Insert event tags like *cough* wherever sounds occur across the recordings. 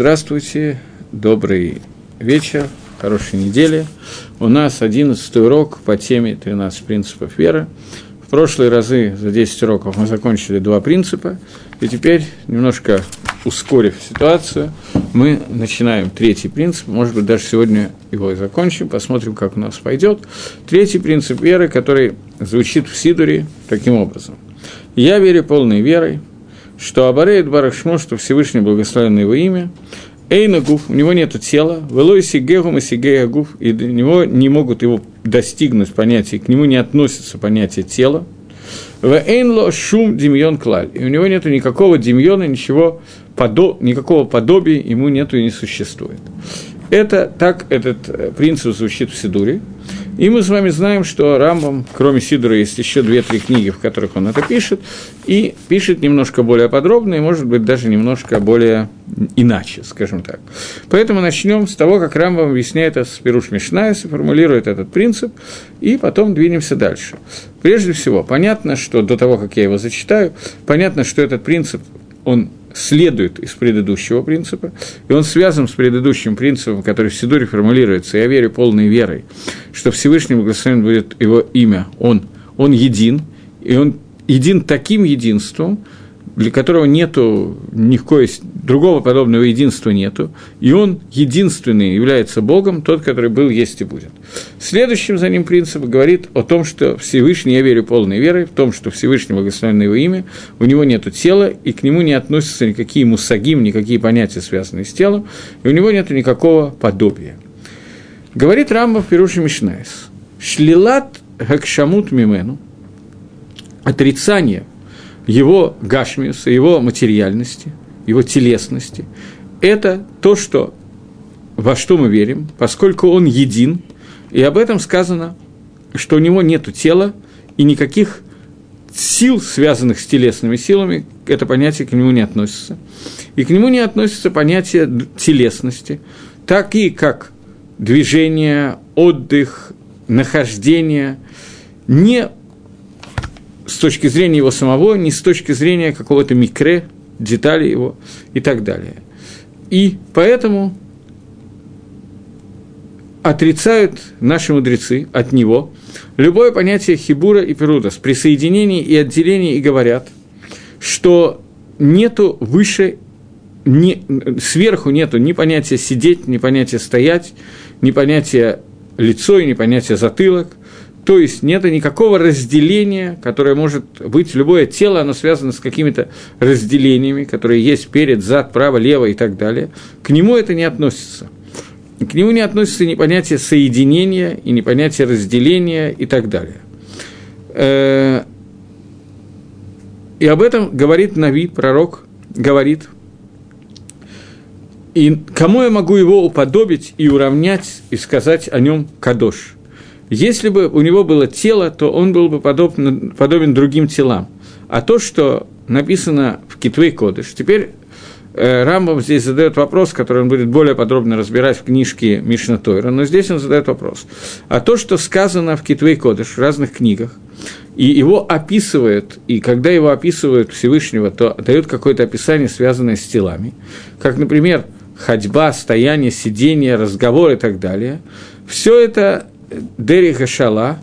Здравствуйте, добрый вечер, хорошей недели. У нас одиннадцатый урок по теме 13 принципов веры. В прошлые разы за 10 уроков мы закончили два принципа, и теперь, немножко ускорив ситуацию, мы начинаем третий принцип, может быть, даже сегодня его и закончим, посмотрим, как у нас пойдет. Третий принцип веры, который звучит в Сидуре таким образом. «Я верю полной верой, что Абареет Барахшмо, что Всевышний благословенный его имя, Эйна Гуф, у него нет тела, Велой Сигегум и Сигея Гуф, и до него не могут его достигнуть понятия, к нему не относится понятие тела. В Эйнло Шум Демьон Клаль, и у него нет никакого демьона, ничего, подо, никакого подобия ему нету и не существует. Это так этот э, принцип звучит в Сидуре. И мы с вами знаем, что Рамбам, кроме Сидора, есть еще две-три книги, в которых он это пишет, и пишет немножко более подробно, и, может быть, даже немножко более иначе, скажем так. Поэтому начнем с того, как Рамбам объясняет это с פירוש משניות формулирует этот принцип, и потом двинемся дальше. Прежде всего, понятно, что до того, как я его зачитаю, понятно, что этот принцип, он следует из предыдущего принципа, и он связан с предыдущим принципом, который в Сидуре формулируется, я верю полной верой, что Всевышний благословен будет его имя, он, он един, и он един таким единством, для которого нету никакой другого подобного единства нету, и он единственный является Богом, тот, который был, есть и будет. Следующим за ним принцип говорит о том, что Всевышний, я верю полной верой, в том, что Всевышний благословенное его имя, у него нет тела, и к нему не относятся никакие мусагим, никакие понятия, связанные с телом, и у него нет никакого подобия. Говорит Рамбам в פירוש משניות, «שלילת הגשמות ממנו» – отрицание его גשמיות а, его материальности, его телесности, это то, что, во что мы верим, поскольку он един, и об этом сказано, что у него нет тела и никаких сил, связанных с телесными силами, это понятие к нему не относится. И к нему не относится понятие телесности, такие как движение, отдых, нахождение, не с точки зрения его самого, не с точки зрения какого-то микре, детали его и так далее. И поэтому отрицают наши мудрецы от него любое понятие хибура и перуда с присоединением и отделением и говорят, что нету выше, не, сверху нету ни понятия сидеть, ни понятия стоять, ни понятия лицо и ни понятия затылок, то есть нет никакого разделения, которое может быть, любое тело, оно связано с какими-то разделениями, которые есть перед, зад, право, лево и так далее. К нему это не относится. К нему не относится ни понятие соединения, и ни понятие разделения и так далее. Э, и об этом говорит Нави, пророк, говорит, и кому я могу его уподобить и уравнять, и сказать о нем кадош – если бы у него было тело, то он был бы подобен, подобен другим телам. А то, что написано в Китвей Кодыш, теперь э, Рамбам здесь задает вопрос, который он будет более подробно разбирать в книжке Мишна Тойра, но здесь он задает вопрос. А то, что сказано в Китвей Кодыш, в разных книгах, и его описывают, и когда его описывают Всевышнего, то дают какое-то описание, связанное с телами, как, например, ходьба, стояние, сидение, разговор и так далее, все это Дери Гашала,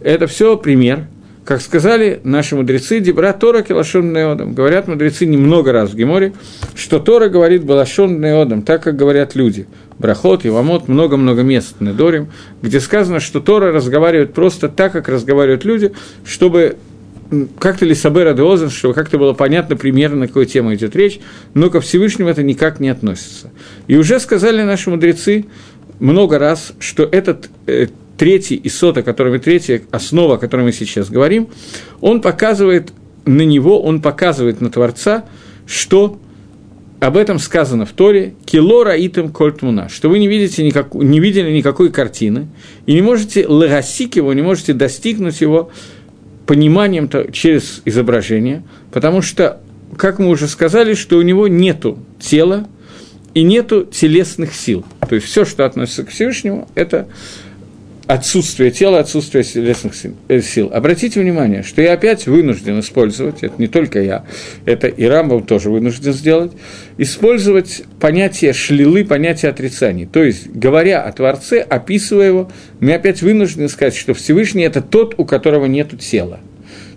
это все пример, как сказали наши мудрецы, Дебра Тора Келашон Неодом. Говорят мудрецы немного раз в Геморе, что Тора говорит Балашон Неодом, так как говорят люди. Брахот, Ивамот, много-много мест Недорим, где сказано, что Тора разговаривает просто так, как разговаривают люди, чтобы как-то ли Сабера Деозен, чтобы как-то было понятно примерно, на какую тему идет речь, но ко Всевышнему это никак не относится. И уже сказали наши мудрецы много раз, что этот э, третий и сота, которым третья основа, о которой мы сейчас говорим, он показывает на него, он показывает на Творца, что об этом сказано в Торе, «Кило раитем кольтмуна», что вы не, видите никак, не видели никакой картины, и не можете лагасик его, не можете достигнуть его пониманием через изображение, потому что, как мы уже сказали, что у него нету тела и нету телесных сил. То есть все, что относится к Всевышнему, это отсутствие тела, отсутствие телесных э, сил. Обратите внимание, что я опять вынужден использовать, это не только я, это и Рамбам тоже вынужден сделать, использовать понятие шлилы, понятие отрицаний. То есть, говоря о Творце, описывая его, мы опять вынуждены сказать, что Всевышний – это тот, у которого нет тела.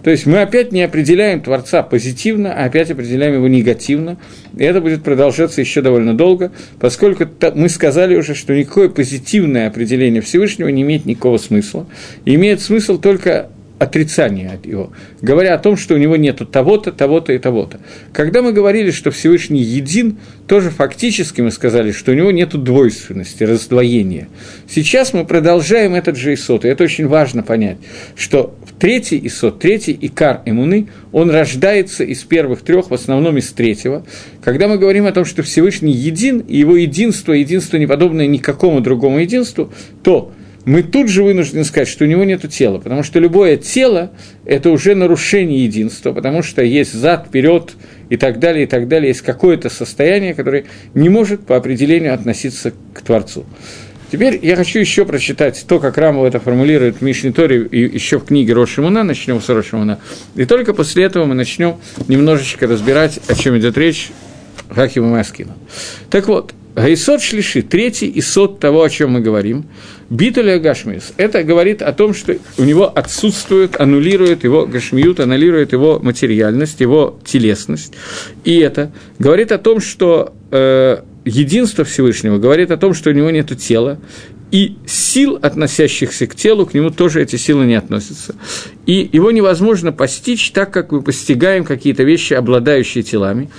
То есть мы опять не определяем Творца позитивно, а опять определяем его негативно. И это будет продолжаться еще довольно долго, поскольку мы сказали уже, что никакое позитивное определение Всевышнего не имеет никакого смысла. Имеет смысл только отрицание от его, говоря о том, что у него нету того-то, того-то и того-то. Когда мы говорили, что Всевышний един, тоже фактически мы сказали, что у него нету двойственности, раздвоения. Сейчас мы продолжаем этот же исот, и это очень важно понять, что третий исот, третий икар имуны, он рождается из первых трех, в основном из третьего. Когда мы говорим о том, что Всевышний един, и его единство, единство не подобное никакому другому единству, то мы тут же вынуждены сказать, что у него нет тела, потому что любое тело – это уже нарушение единства, потому что есть зад, вперед и так далее, и так далее, есть какое-то состояние, которое не может по определению относиться к Творцу. Теперь я хочу еще прочитать то, как Рамов это формулирует в Мишне Торе и еще в книге Рошимуна, начнем с Рошимуна, и только после этого мы начнем немножечко разбирать, о чем идет речь Хакима Маскина. Так вот, Гайсот Шлиши, третий исот того, о чем мы говорим, Битуля Гашмиус, это говорит о том, что у него отсутствует, аннулирует его Гашмиют, аннулирует его материальность, его телесность. И это говорит о том, что э, единство Всевышнего говорит о том, что у него нет тела, и сил, относящихся к телу, к нему тоже эти силы не относятся. И его невозможно постичь так, как мы постигаем какие-то вещи, обладающие телами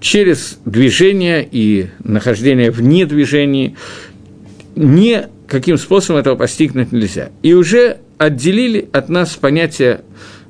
через движение и нахождение вне движения, ни каким способом этого постигнуть нельзя. И уже отделили от нас понятие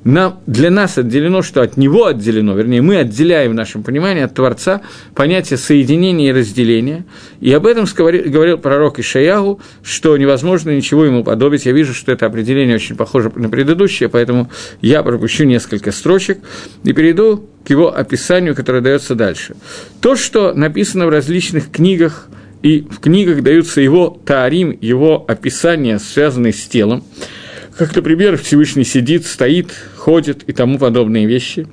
нам, для нас отделено, что от него отделено, вернее, мы отделяем в нашем понимании от Творца понятие соединения и разделения. И об этом говорил пророк Ишаягу, что невозможно ничего ему подобить. Я вижу, что это определение очень похоже на предыдущее, поэтому я пропущу несколько строчек и перейду к его описанию, которое дается дальше. То, что написано в различных книгах, и в книгах даются его таарим, его описания, связанные с телом, как, например, Всевышний сидит, стоит, ходит и тому подобные вещи.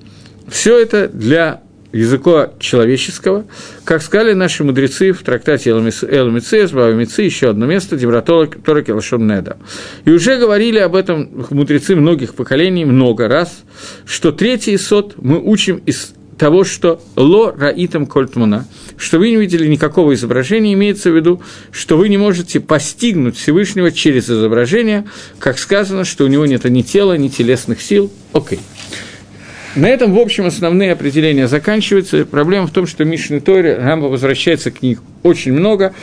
Все это для языка человеческого, как сказали наши мудрецы в трактате Элмицес, Бавамицы, еще одно место, Дебратора Келашон Неда. И уже говорили об этом мудрецы многих поколений много раз, что третий сот мы учим из того, что ло раитам кольтмуна, что вы не видели никакого изображения, имеется в виду, что вы не можете постигнуть Всевышнего через изображение, как сказано, что у него нет ни тела, ни телесных сил. Окей. На этом, в общем, основные определения заканчиваются. Проблема в том, что Мишны Тори, Рамба возвращается к ним очень много,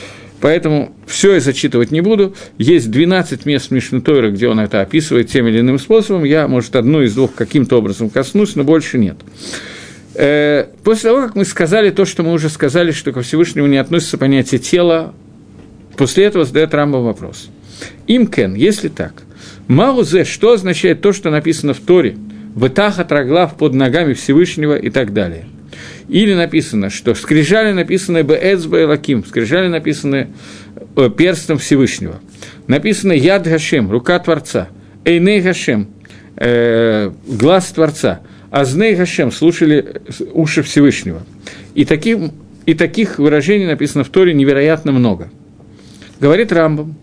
Поэтому все я зачитывать не буду. Есть 12 мест Мишны Тойра, где он это описывает тем или иным способом. Я, может, одну из двух каким-то образом коснусь, но больше нет. Э, после того, как мы сказали то, что мы уже сказали, что ко Всевышнему не относится понятие тела, после этого задает Рамба вопрос. Имкен, если так, Маузе, что означает то, что написано в Торе, Вытаха траглав под ногами Всевышнего и так далее. Или написано, что скрижали написаны Беэцба и Лаким, скрижали написаны э, перстом Всевышнего. Написано Яд Гашем, рука Творца, Эйней Гашем, э, глаз Творца – Азней Гашем слушали уши Всевышнего. И, таких и таких выражений написано в Торе невероятно много. Говорит Рамбам,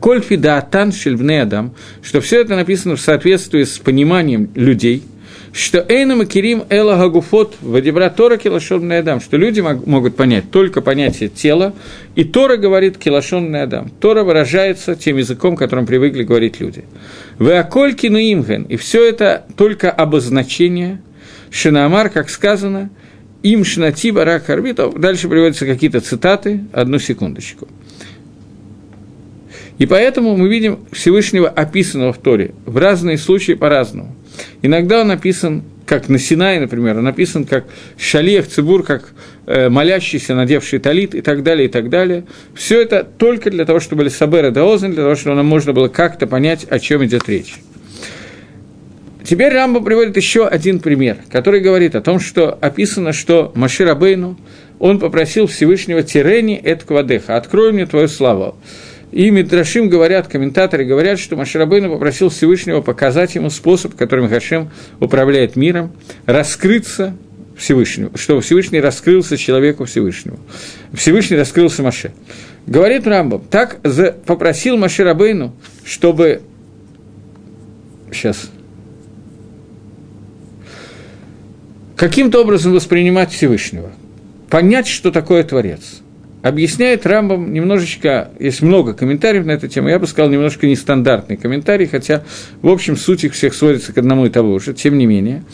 Кольфи да Атан Адам, что все это написано в соответствии с пониманием людей – что Эйна Макирим Эла Гагуфот Вадибра Тора Килашон Адам, что люди могут понять только понятие тела, и Тора говорит Килашон Адам. Тора выражается тем языком, которым привыкли говорить люди. Вы акольки имген, и все это только обозначение, Шинамар, как сказано, им шнати барак харбитов. Дальше приводятся какие-то цитаты, одну секундочку. И поэтому мы видим Всевышнего описанного в Торе в разные случаи по-разному. Иногда он написан, как на Синае, например, он написан как Шалех Цибур, как э, молящийся, надевший талит и так далее, и так далее. Все это только для того, чтобы Лисабер да Озен, для того, чтобы нам можно было как-то понять, о чем идет речь. Теперь Рамба приводит еще один пример, который говорит о том, что описано, что Машир Абейну, он попросил Всевышнего Тирени Эд Квадеха, открой мне твою славу. И Мидрашим говорят, комментаторы говорят, что Маширабейну попросил Всевышнего показать ему способ, которым Хашем управляет миром, раскрыться Всевышнему, чтобы Всевышний раскрылся человеку Всевышнему. Всевышний раскрылся Маше. Говорит Рамбам, так попросил Маше Рабейну, чтобы... Сейчас. Каким-то образом воспринимать Всевышнего. Понять, что такое Творец – объясняет Рамбам немножечко, есть много комментариев на эту тему, я бы сказал, немножко нестандартный комментарий, хотя, в общем, суть их всех сводится к одному и тому же, тем не менее.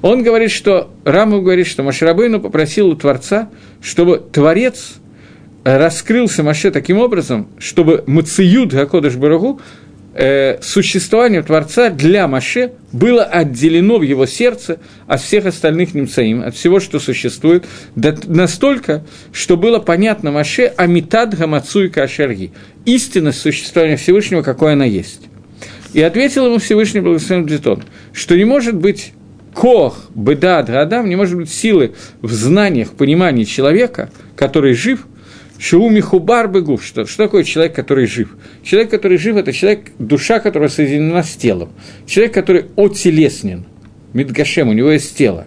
Он говорит, что, Рамбам говорит, что Машарабейну попросил у Творца, чтобы Творец раскрылся Маше таким образом, чтобы Мациют Гакодыш Барагу э, существование Творца для Маше было отделено в его сердце от всех остальных немцаим, от всего, что существует, до, настолько, что было понятно Маше Амитад Гамацуй Кашерги, истинность существования Всевышнего, какой она есть. И ответил ему Всевышний Благословен Бдитон, что не может быть Кох, Бедад, Гадам, не может быть силы в знаниях, понимании человека, который жив – Шиуми хубар бегув, что, что такое человек, который жив? Человек, который жив, это человек, душа которая соединена с телом. Человек, который отелеснен, Мидгашем, у него есть тело.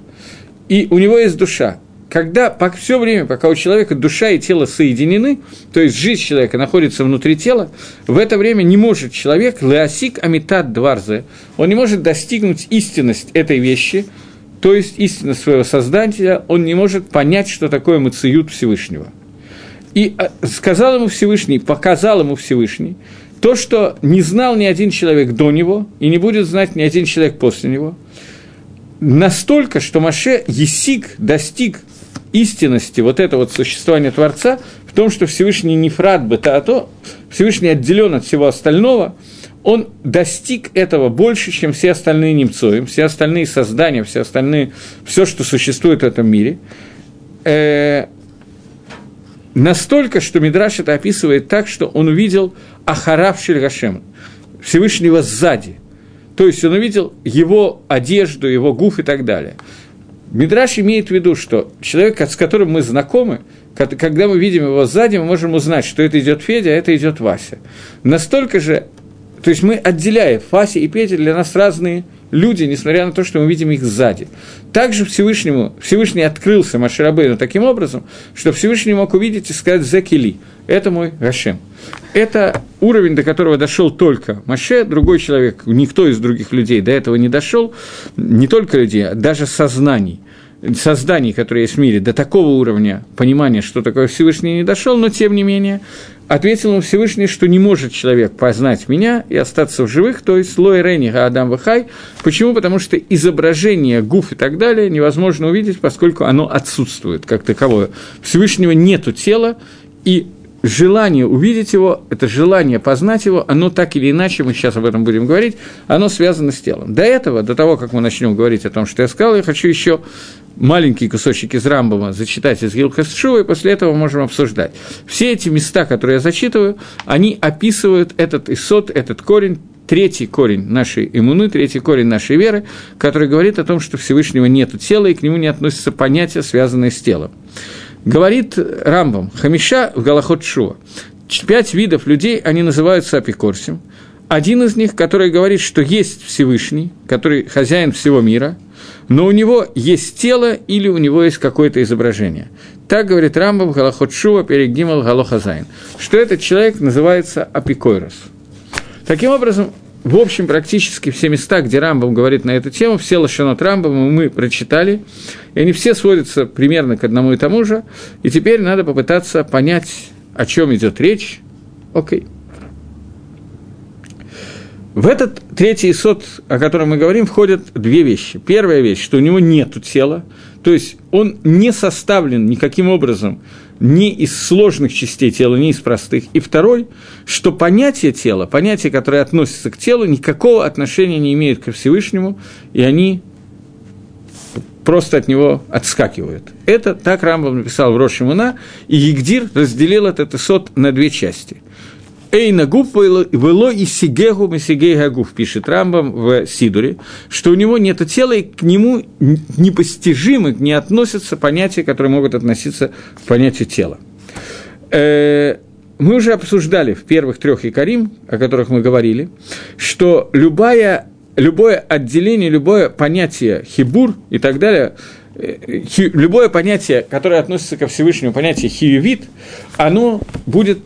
И у него есть душа. Когда по, все время, пока у человека душа и тело соединены, то есть жизнь человека находится внутри тела, в это время не может человек, леосик амитат дварзе, он не может достигнуть истинность этой вещи, то есть истинность своего создателя, он не может понять, что такое мациют Всевышнего – и а, сказал ему Всевышний, показал ему Всевышний, то, что не знал ни один человек до него, и не будет знать ни один человек после него, настолько, что Маше Есик достиг истинности вот этого вот существования Творца в том, что Всевышний не фрат бы, а то Всевышний отделен от всего остального, он достиг этого больше, чем все остальные немцои, все остальные создания, все остальные, все, что существует в этом мире. Настолько, что Мидраш это описывает так, что он увидел Ахарав Шельгашем, Всевышнего сзади. То есть он увидел его одежду, его гуф и так далее. Мидраш имеет в виду, что человек, с которым мы знакомы, когда мы видим его сзади, мы можем узнать, что это идет Федя, а это идет Вася. Настолько же, то есть мы отделяем, Вася и Петя для нас разные люди, несмотря на то, что мы видим их сзади. Также Всевышнему, Всевышний открылся Маширабейну таким образом, что Всевышний мог увидеть и сказать «Зекили» – это мой Гашем. Это уровень, до которого дошел только Маше, другой человек, никто из других людей до этого не дошел, не только людей, а даже сознаний созданий, которые есть в мире, до такого уровня понимания, что такое Всевышний, не дошел, но тем не менее ответил ему Всевышний, что не может человек познать меня и остаться в живых, то есть Лой Рени Адам Вахай. Почему? Потому что изображение гуф и так далее невозможно увидеть, поскольку оно отсутствует как таковое. Всевышнего нету тела, и желание увидеть его, это желание познать его, оно так или иначе, мы сейчас об этом будем говорить, оно связано с телом. До этого, до того, как мы начнем говорить о том, что я сказал, я хочу еще маленький кусочек из Рамбома зачитать из Гилхасшува, и после этого можем обсуждать. Все эти места, которые я зачитываю, они описывают этот исот, этот корень, третий корень нашей иммуны, третий корень нашей веры, который говорит о том, что Всевышнего нет тела, и к нему не относятся понятия, связанные с телом. Говорит Рамбам, Хамиша в Галахот Шуа. Пять видов людей, они называются אפיקורסים. Один из них, который говорит, что есть Всевышний, который хозяин всего мира, но у него есть тело или у него есть какое-то изображение. Так говорит Рамбам הלכות תשובה פרק ג הלכה ז, что этот человек называется אפיקורוס. Таким образом, в общем, практически все места, где Рамбам говорит на эту тему, все לשונות Рамбама мы прочитали, и они все сводятся примерно к одному и тому же, и теперь надо попытаться понять, о чем идет речь. Окей. В этот третий сот, о котором мы говорим, входят две вещи. Первая вещь, что у него нет тела, то есть он не составлен никаким образом ни из сложных частей тела, ни из простых. И второй, что понятие тела, понятие, которое относится к телу, никакого отношения не имеют ко Всевышнему, и они просто от него отскакивают. Это так Рамбам написал в Рошимуна, и Егдир разделил этот сот на две части. Эйна гуф вело и сигегу сигей гагуф, пишет Рамбам в Сидуре, что у него нет тела, и к нему непостижимо не относятся понятия, которые могут относиться к понятию тела. Э, мы уже обсуждали в первых трех Якорим, о которых мы говорили, что любая, любое отделение, любое понятие хибур и так далее, э, любое понятие, которое относится ко Всевышнему, понятие хиювит, оно будет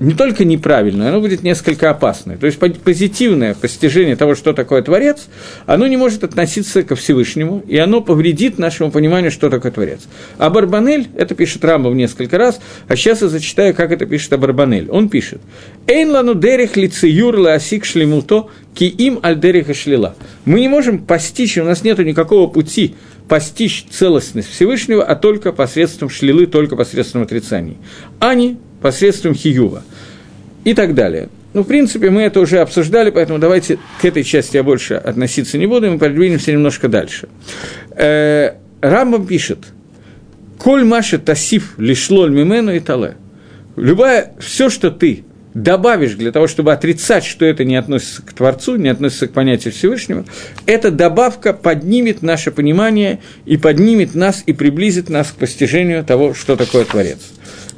не только неправильное, оно будет несколько опасное. То есть позитивное постижение того, что такое Творец, оно не может относиться ко Всевышнему, и оно повредит нашему пониманию, что такое Творец. А Барбанель, это пишет Рамбов несколько раз, а сейчас я зачитаю, как это пишет Абарбанель. Он пишет, «Эйн лану дерех лицеюр асик шлемуто, ки им аль дереха шлила». Мы не можем постичь, у нас нет никакого пути постичь целостность Всевышнего, а только посредством шлилы, только посредством отрицаний. Ани посредством хиюва и так далее. Ну, в принципе, мы это уже обсуждали, поэтому давайте к этой части я больше относиться не буду, мы продвинемся немножко дальше. Э, Рамбам пишет, «Коль маша тасиф лишлоль мимену и тале». Любая, все, что ты добавишь для того, чтобы отрицать, что это не относится к Творцу, не относится к понятию Всевышнего, эта добавка поднимет наше понимание и поднимет нас и приблизит нас к постижению того, что такое Творец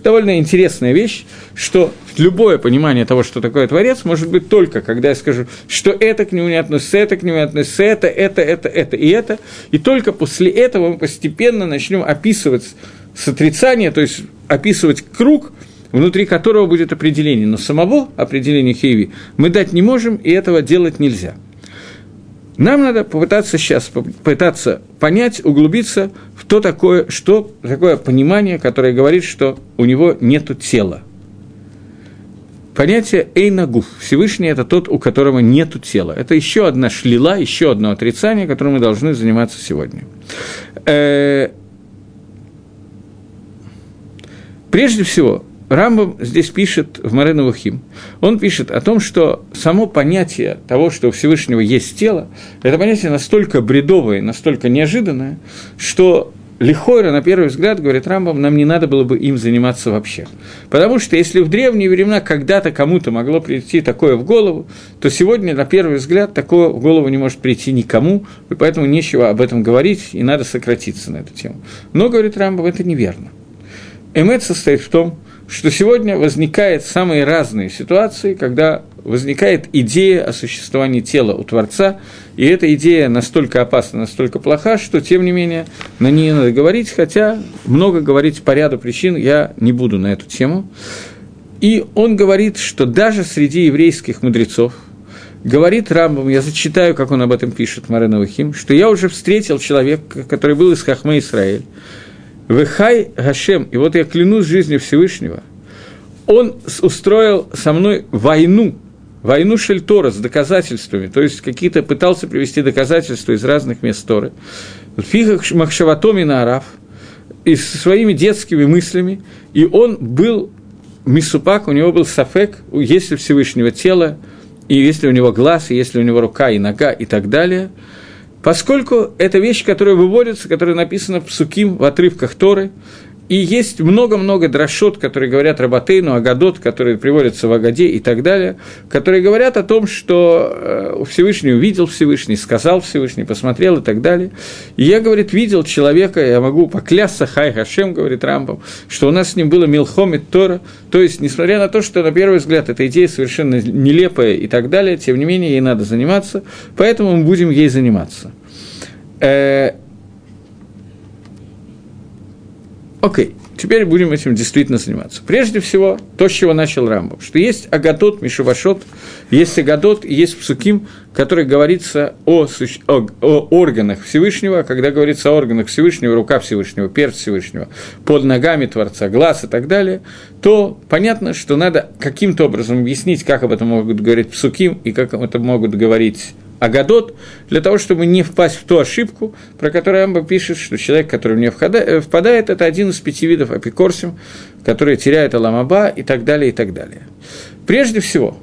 довольно интересная вещь, что любое понимание того, что такое Творец, может быть только, когда я скажу, что это к нему не относится, это к нему не относится, это, это, это, это и это, и только после этого мы постепенно начнем описывать с отрицания, то есть описывать круг, внутри которого будет определение, но самого определения Хейви мы дать не можем, и этого делать нельзя – нам надо попытаться сейчас попытаться понять, углубиться в то такое, что такое понимание, которое говорит, что у него нет тела. Понятие Эйнагуф. Всевышний – это тот, у которого нет тела. Это еще одна шлила, еще одно отрицание, которым мы должны заниматься сегодня. Э, прежде всего, Рамбам здесь пишет в Мареновухим, он пишет о том, что само понятие того, что у Всевышнего есть тело, это понятие настолько бредовое, настолько неожиданное, что Лихойра, на первый взгляд, говорит Рамбам, нам не надо было бы им заниматься вообще. Потому что если в древние времена когда-то кому-то могло прийти такое в голову, то сегодня, на первый взгляд, такое в голову не может прийти никому, и поэтому нечего об этом говорить, и надо сократиться на эту тему. Но, говорит Рамбам, это неверно. Эмет состоит в том, что сегодня возникают самые разные ситуации, когда возникает идея о существовании тела у Творца, и эта идея настолько опасна, настолько плоха, что, тем не менее, на ней надо говорить, хотя много говорить по ряду причин я не буду на эту тему. И он говорит, что даже среди еврейских мудрецов, говорит Рамбам, я зачитаю, как он об этом пишет, Марена Вахим, что я уже встретил человека, который был из Хахмы Израиль, Вехай Гашем, и вот я клянусь жизнью Всевышнего, он устроил со мной войну, войну Шельтора с доказательствами, то есть какие-то пытался привести доказательства из разных мест Торы. Фихах Махшаватоми Араф, и со своими детскими мыслями, и он был Мисупак, у него был Сафек, есть ли Всевышнего тела, и есть ли у него глаз, и есть ли у него рука и нога и так далее – Поскольку это вещь, которая выводится, которая написана в Суким, в отрывках Торы, и есть много-много дрошот, которые говорят Рабатейну, Агадот, которые приводятся в Агаде и так далее, которые говорят о том, что э, Всевышний увидел Всевышний, сказал Всевышний, посмотрел и так далее. И я, говорит, видел человека, я могу поклясться, Хай Хашем, говорит Рамбам, что у нас с ним было Милхом и Тора, то есть, несмотря на то, что на первый взгляд эта идея совершенно нелепая и так далее, тем не менее, ей надо заниматься, поэтому мы будем ей заниматься. Окей, теперь будем этим действительно заниматься. Прежде всего, то, с чего начал Рамбов, что есть Агатот, Мишувашот, есть Агатот есть Псуким, который говорится о, о, о органах Всевышнего, когда говорится о органах Всевышнего, рука Всевышнего, перст Всевышнего, под ногами Творца, глаз и так далее, то понятно, что надо каким-то образом объяснить, как об этом могут говорить Псуким и как об этом могут говорить Агадот, для того, чтобы не впасть в ту ошибку, про которую Амба пишет, что человек, который в нее э, впадает, это один из пяти видов апикорсим, которые теряют Аламаба и так далее, и так далее. Прежде всего,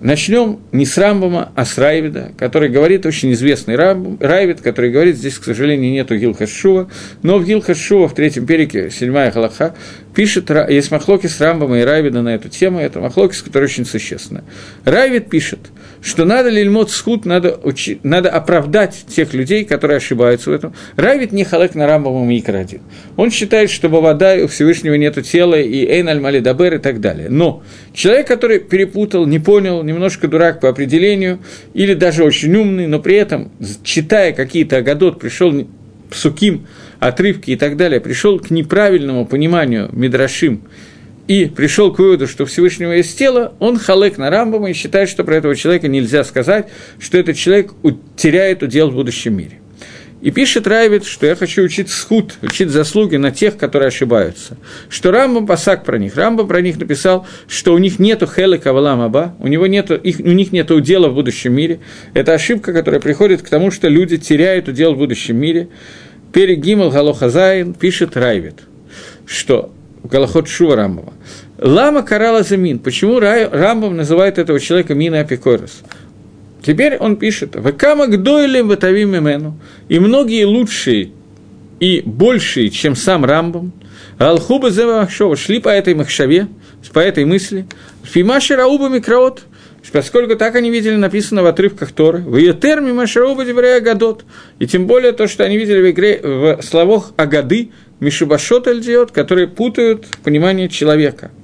начнем не с Рамбама, а с Райвида, который говорит, очень известный Рамбам, Райвид, который говорит, здесь, к сожалению, нету Гилхашува, но в Гилхашува в третьем перике, седьмая Халаха, пишет, есть махлоки с Рамбама и Райвида на эту тему, это махлоки, которая очень существенна. Райвид пишет – что надо лильмот схуд, надо, учи, надо оправдать тех людей, которые ошибаются в этом. Равит не халек на рамбовом микродин. Он считает, что вода у Всевышнего нету тела, и эйн аль малидабер и так далее. Но человек, который перепутал, не понял, немножко дурак по определению, или даже очень умный, но при этом, читая какие-то агадот, пришел псуким, отрывки и так далее, пришел к неправильному пониманию Мидрашим и пришел к выводу, что Всевышнего есть тело, он халек на Рамбама и считает, что про этого человека нельзя сказать, что этот человек теряет удел в будущем мире. И пишет Райвит, что я хочу учить схуд, учить заслуги на тех, которые ошибаются. Что Рамбам пасак про них. Рамбам про них написал, что у них нету хелы кавалам аба, у, него нету, их, у них нету удела в будущем мире. Это ошибка, которая приходит к тому, что люди теряют удел в будущем мире. Перегимал Галохазайн пишет Райвит, что Галахот Шува Рамбова. Лама карала замин. Почему Рамбам называет этого человека Мина Апикорос? Теперь он пишет, «Векама гдойлем ватавим имену». И многие лучшие и большие, чем сам Рамбам, Алхуба Махшова шли по этой махшаве, по этой мысли, Фимаши Рауба Микроот, поскольку так они видели написано в отрывках Торы, в ее терме Машарауба Деврея Агадот, и тем более то, что они видели в, игре, в словах Агады, Мишубашот Эльдиот, которые путают понимание человека –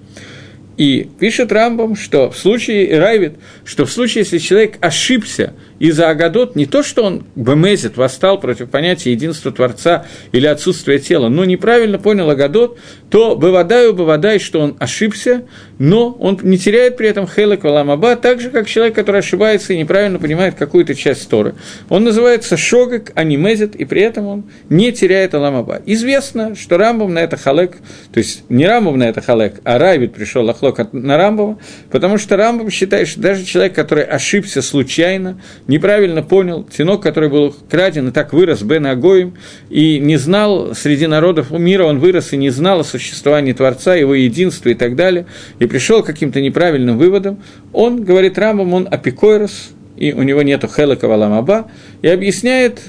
и пишет Рамбам, что в случае, Райвит, что в случае, если человек ошибся из-за Агадот, не то, что он бемезит, восстал против понятия единства Творца или отсутствия тела, но неправильно понял Агадот, то бывадаю, бывадай, что он ошибся, но он не теряет при этом хелек валамаба, так же, как человек, который ошибается и неправильно понимает какую-то часть Торы. Он называется шогек, а не мезит, и при этом он не теряет аламаба. Известно, что Рамбам на это халек, то есть не Рамбам на это халек, а Райвит пришел охлок на Рамбова, потому что Рамбам считает, что даже человек, который ошибся случайно, неправильно понял, тенок, который был краден и так вырос Бен Агоим, и не знал среди народов мира, он вырос и не знал о существовании Творца, его единства и так далее, и пришел к каким-то неправильным выводам, он, говорит Рамбам, он апикойрос, и у него нету хелека валамаба, и объясняет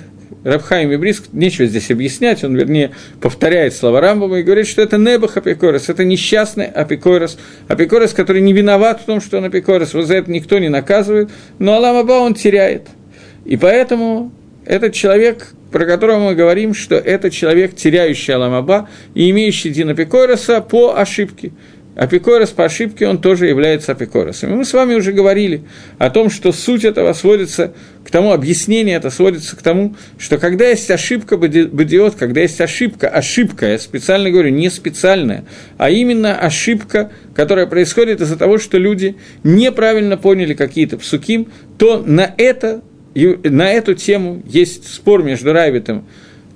Рабхайм Ибриск, нечего здесь объяснять, он, вернее, повторяет слова Рамбова и говорит, что это небах апикорос, это несчастный апикорос, апикорос, который не виноват в том, что он апикорос, вот за это никто не наказывает, но Аламаба он теряет. И поэтому этот человек, про которого мы говорим, что это человек, теряющий Аламаба и имеющий Дин Апикороса по ошибке – Апикорос по ошибке, он тоже является апикоросом. И мы с вами уже говорили о том, что суть этого сводится к тому, объяснение это сводится к тому, что когда есть ошибка бадиот, когда есть ошибка, ошибка, я специально говорю, не специальная, а именно ошибка, которая происходит из-за того, что люди неправильно поняли какие-то псуким, то на, это, на эту тему есть спор между Райвитом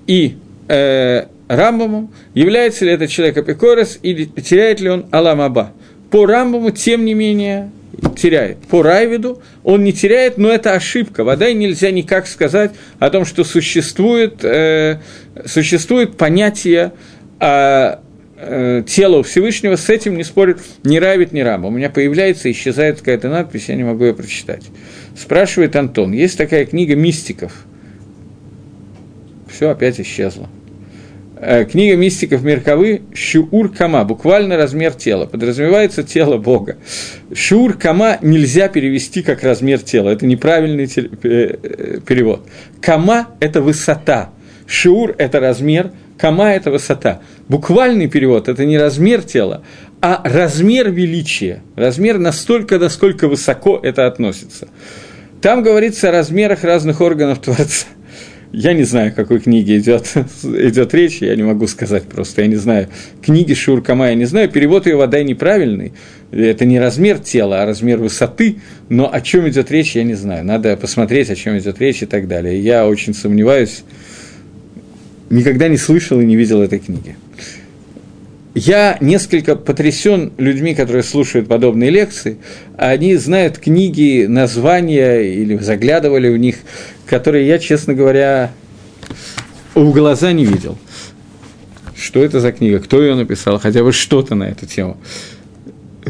и э, Рамбаму, является ли этот человек апикорос или теряет ли он Аламаба. По Рамбаму, тем не менее, теряет. По Райвиду он не теряет, но это ошибка. Вода и нельзя никак сказать о том, что существует, э, существует понятие э, э, тела Всевышнего, с этим не спорит ни Равид, ни Рамба. У меня появляется, исчезает какая-то надпись, я не могу ее прочитать. Спрашивает Антон, есть такая книга мистиков. Все опять исчезло. Э, книга мистиков Мерковы «Шур Кама», буквально размер тела, подразумевается тело Бога. «Шур Кама» нельзя перевести как размер тела, это неправильный э, э, перевод. «Кама» – это высота, «шур» – это размер, «кама» – это высота. Буквальный перевод – это не размер тела, а размер величия, размер настолько, насколько высоко это относится. Там говорится о размерах разных органов Творца – я не знаю, о какой книге идет, *laughs* идет речь, я не могу сказать просто, я не знаю. Книги Шуркама я не знаю, перевод ее вода неправильный, это не размер тела, а размер высоты, но о чем идет речь, я не знаю. Надо посмотреть, о чем идет речь и так далее. Я очень сомневаюсь, никогда не слышал и не видел этой книги. Я несколько потрясен людьми, которые слушают подобные лекции. Они знают книги, названия или заглядывали в них которые я, честно говоря, в глаза не видел. Что это за книга, кто ее написал, хотя бы что-то на эту тему.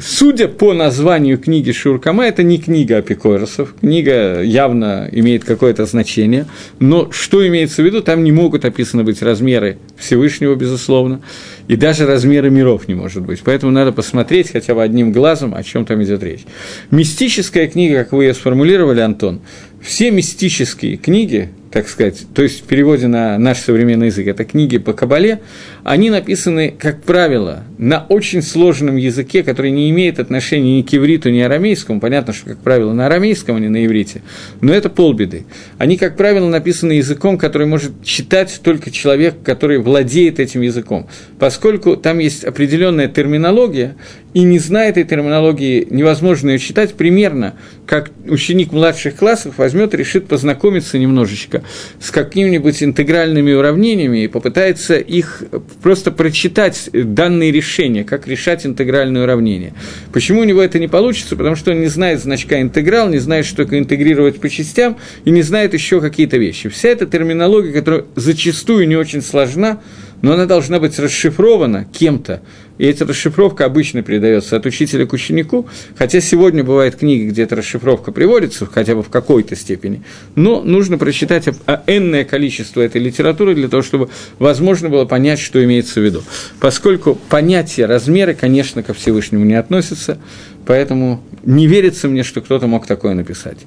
Судя по названию книги Шуркама, это не книга Апикоросов, книга явно имеет какое-то значение, но что имеется в виду, там не могут описаны быть размеры Всевышнего, безусловно, И даже размера миров не может быть. Поэтому надо посмотреть хотя бы одним глазом, о чем там идет речь. Мистическая книга, как вы ее сформулировали, Антон, все мистические книги, так сказать, то есть в переводе на наш современный язык, это книги по Кабале, они написаны, как правило, на очень сложном языке, который не имеет отношения ни к ивриту, ни арамейскому. Понятно, что, как правило, на арамейском, а не на иврите. Но это полбеды. Они, как правило, написаны языком, который может читать только человек, который владеет этим языком. Поскольку там есть определенная терминология, и не зная этой терминологии, невозможно ее читать примерно, как ученик младших классов возьмет и решит познакомиться немножечко с какими-нибудь интегральными уравнениями и попытается их просто прочитать данные решения, как решать интегральные уравнения. Почему у него это не получится? Потому что он не знает значка интеграл, не знает, что такое интегрировать по частям, и не знает еще какие-то вещи. Вся эта терминология, которая зачастую не очень сложна, но она должна быть расшифрована кем-то, и эта расшифровка обычно передается от учителя к ученику, хотя сегодня бывают книги, где эта расшифровка приводится, хотя бы в какой-то степени, но нужно прочитать энное количество этой литературы для того, чтобы возможно было понять, что имеется в виду. Поскольку понятие размера, конечно, ко Всевышнему не относится, поэтому не верится мне, что кто-то мог такое написать.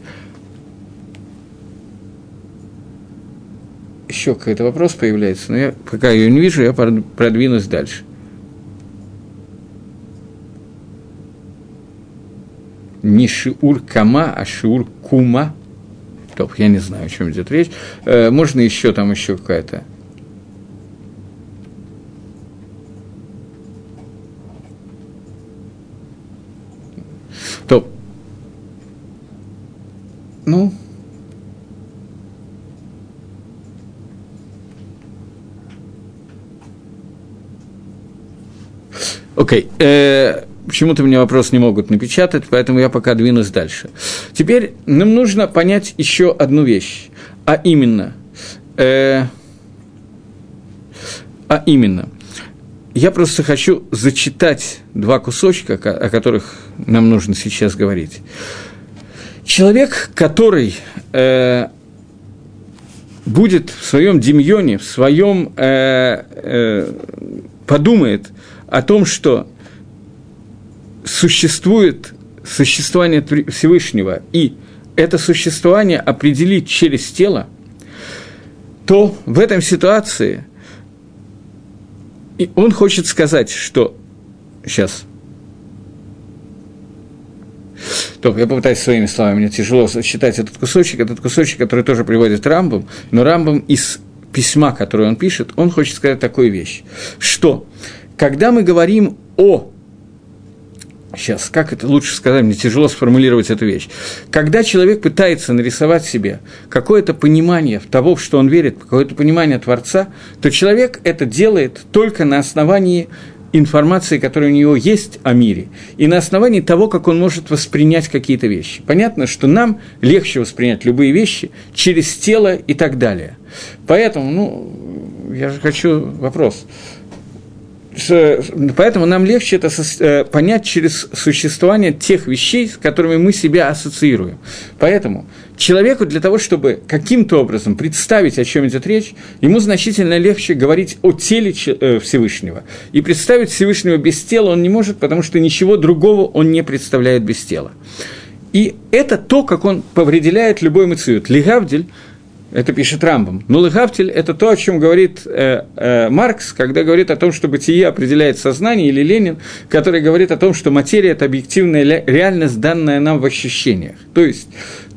Еще какой-то вопрос появляется, но я пока ее не вижу, я продвинусь дальше. Не шиур кама, а шиур кума. Топ, я не знаю, о чем идет речь. Э, можно еще там еще какая-то. Топ. Ну, Окей. Okay. Э, почему-то мне вопрос не могут напечатать, поэтому я пока двинусь дальше. Теперь нам нужно понять еще одну вещь, а именно, э, а именно, я просто хочу зачитать два кусочка, о которых нам нужно сейчас говорить. Человек, который э, будет в своем демьоне, в своем э, э, подумает о том, что существует существование Всевышнего, и это существование определить через тело, то в этом ситуации и он хочет сказать, что сейчас. Только я попытаюсь своими словами, мне тяжело читать этот кусочек, этот кусочек, который тоже приводит Рамбом, но Рамбом из письма, которое он пишет, он хочет сказать такую вещь, что когда мы говорим о Сейчас, как это лучше сказать, мне тяжело сформулировать эту вещь. Когда человек пытается нарисовать себе какое-то понимание того, в что он верит, какое-то понимание Творца, то человек это делает только на основании информации, которая у него есть о мире, и на основании того, как он может воспринять какие-то вещи. Понятно, что нам легче воспринять любые вещи через тело и так далее. Поэтому, ну, я же хочу вопрос поэтому нам легче это э, понять через существование тех вещей, с которыми мы себя ассоциируем. Поэтому человеку для того, чтобы каким-то образом представить, о чем идет речь, ему значительно легче говорить о теле э, Всевышнего. И представить Всевышнего без тела он не может, потому что ничего другого он не представляет без тела. И это то, как он повределяет любой мациют. Лигавдель это пишет Рамбом. Ну, Лыхавтель – это то, о чем говорит э, э, Маркс, когда говорит о том, что бытие определяет сознание, или Ленин, который говорит о том, что материя – это объективная реальность, данная нам в ощущениях. То есть,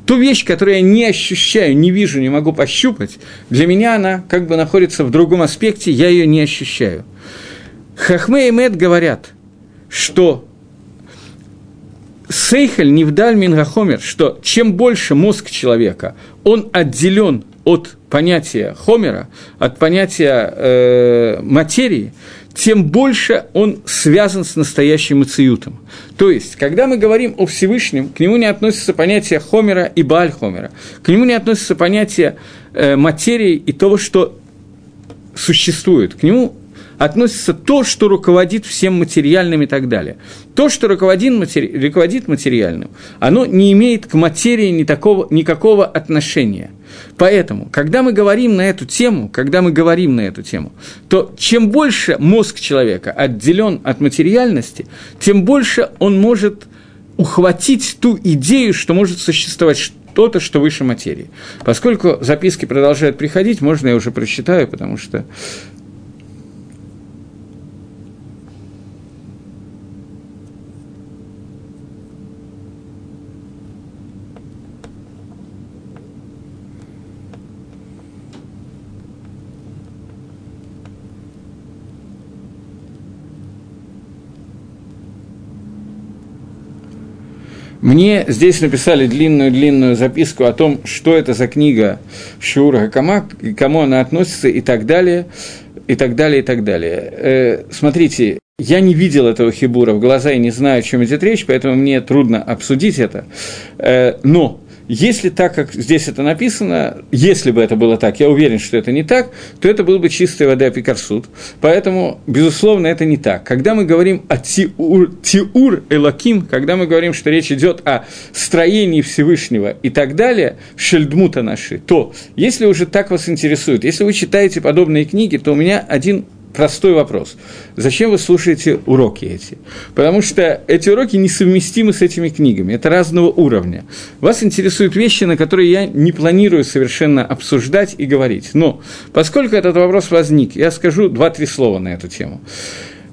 ту вещь, которую я не ощущаю, не вижу, не могу пощупать, для меня она как бы находится в другом аспекте, я ее не ощущаю. Хахме и Мед говорят, что Сейхель Невдаль Мингахомер, что чем больше мозг человека, он отделен от понятия Хомера, от понятия э, материи, тем больше он связан с настоящим Ициютом. То есть, когда мы говорим о Всевышнем, к нему не относится понятие Хомера и Бааль-Хомера, к нему не относится понятие э, материи и того, что существует. К нему относится то, что руководит всем материальным и так далее. То, что руководит, матери... руководит материальным, оно не имеет к материи ни никакого отношения – Поэтому, когда мы говорим на эту тему, когда мы говорим на эту тему, то чем больше мозг человека отделен от материальности, тем больше он может ухватить ту идею, что может существовать что-то, что выше материи. Поскольку записки продолжают приходить, можно я уже прочитаю, потому что Мне здесь написали длинную-длинную записку о том, что это за книга Шиура Хакама, к кому она относится и так далее, и так далее, и так далее. Э, смотрите, я не видел этого хибура в глаза и не знаю, о чем идет речь, поэтому мне трудно обсудить это. Э, но если так, как здесь это написано, если бы это было так, я уверен, что это не так, то это был бы чистая вода Пикарсуд. Поэтому, безусловно, это не так. Когда мы говорим о тиур, тиур элаким, когда мы говорим, что речь идет о строении Всевышнего и так далее, шельдмута наши, то если уже так вас интересует, если вы читаете подобные книги, то у меня один простой вопрос. Зачем вы слушаете уроки эти? Потому что эти уроки несовместимы с этими книгами, это разного уровня. Вас интересуют вещи, на которые я не планирую совершенно обсуждать и говорить. Но поскольку этот вопрос возник, я скажу два-три слова на эту тему.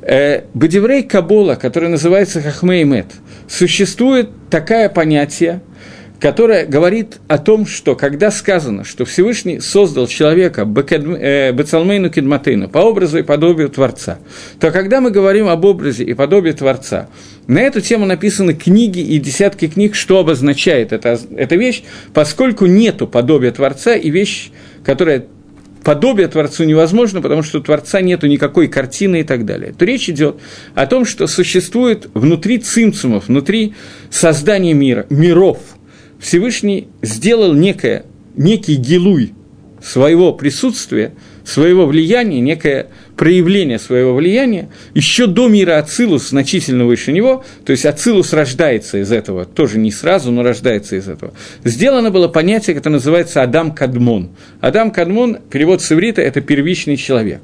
Э, Бадеврей Кабола, который называется Хахмей существует такое понятие – которая говорит о том, что когда сказано, что Всевышний создал человека э, Бецалмейну Кедматейну по образу и подобию Творца, то когда мы говорим об образе и подобии Творца, на эту тему написаны книги и десятки книг, что обозначает эта, эта вещь, поскольку нету подобия Творца и вещь, которая подобие Творцу невозможно, потому что у Творца нету никакой картины и так далее. То речь идет о том, что существует внутри цимцумов, внутри создания мира, миров – Всевышний сделал некое, некий гилуй своего присутствия, своего влияния, некое проявление своего влияния еще до мира Ацилус, значительно выше него, то есть Ацилус рождается из этого, тоже не сразу, но рождается из этого. Сделано было понятие, которое называется Адам Кадмон. Адам Кадмон, перевод с иврита, это первичный человек.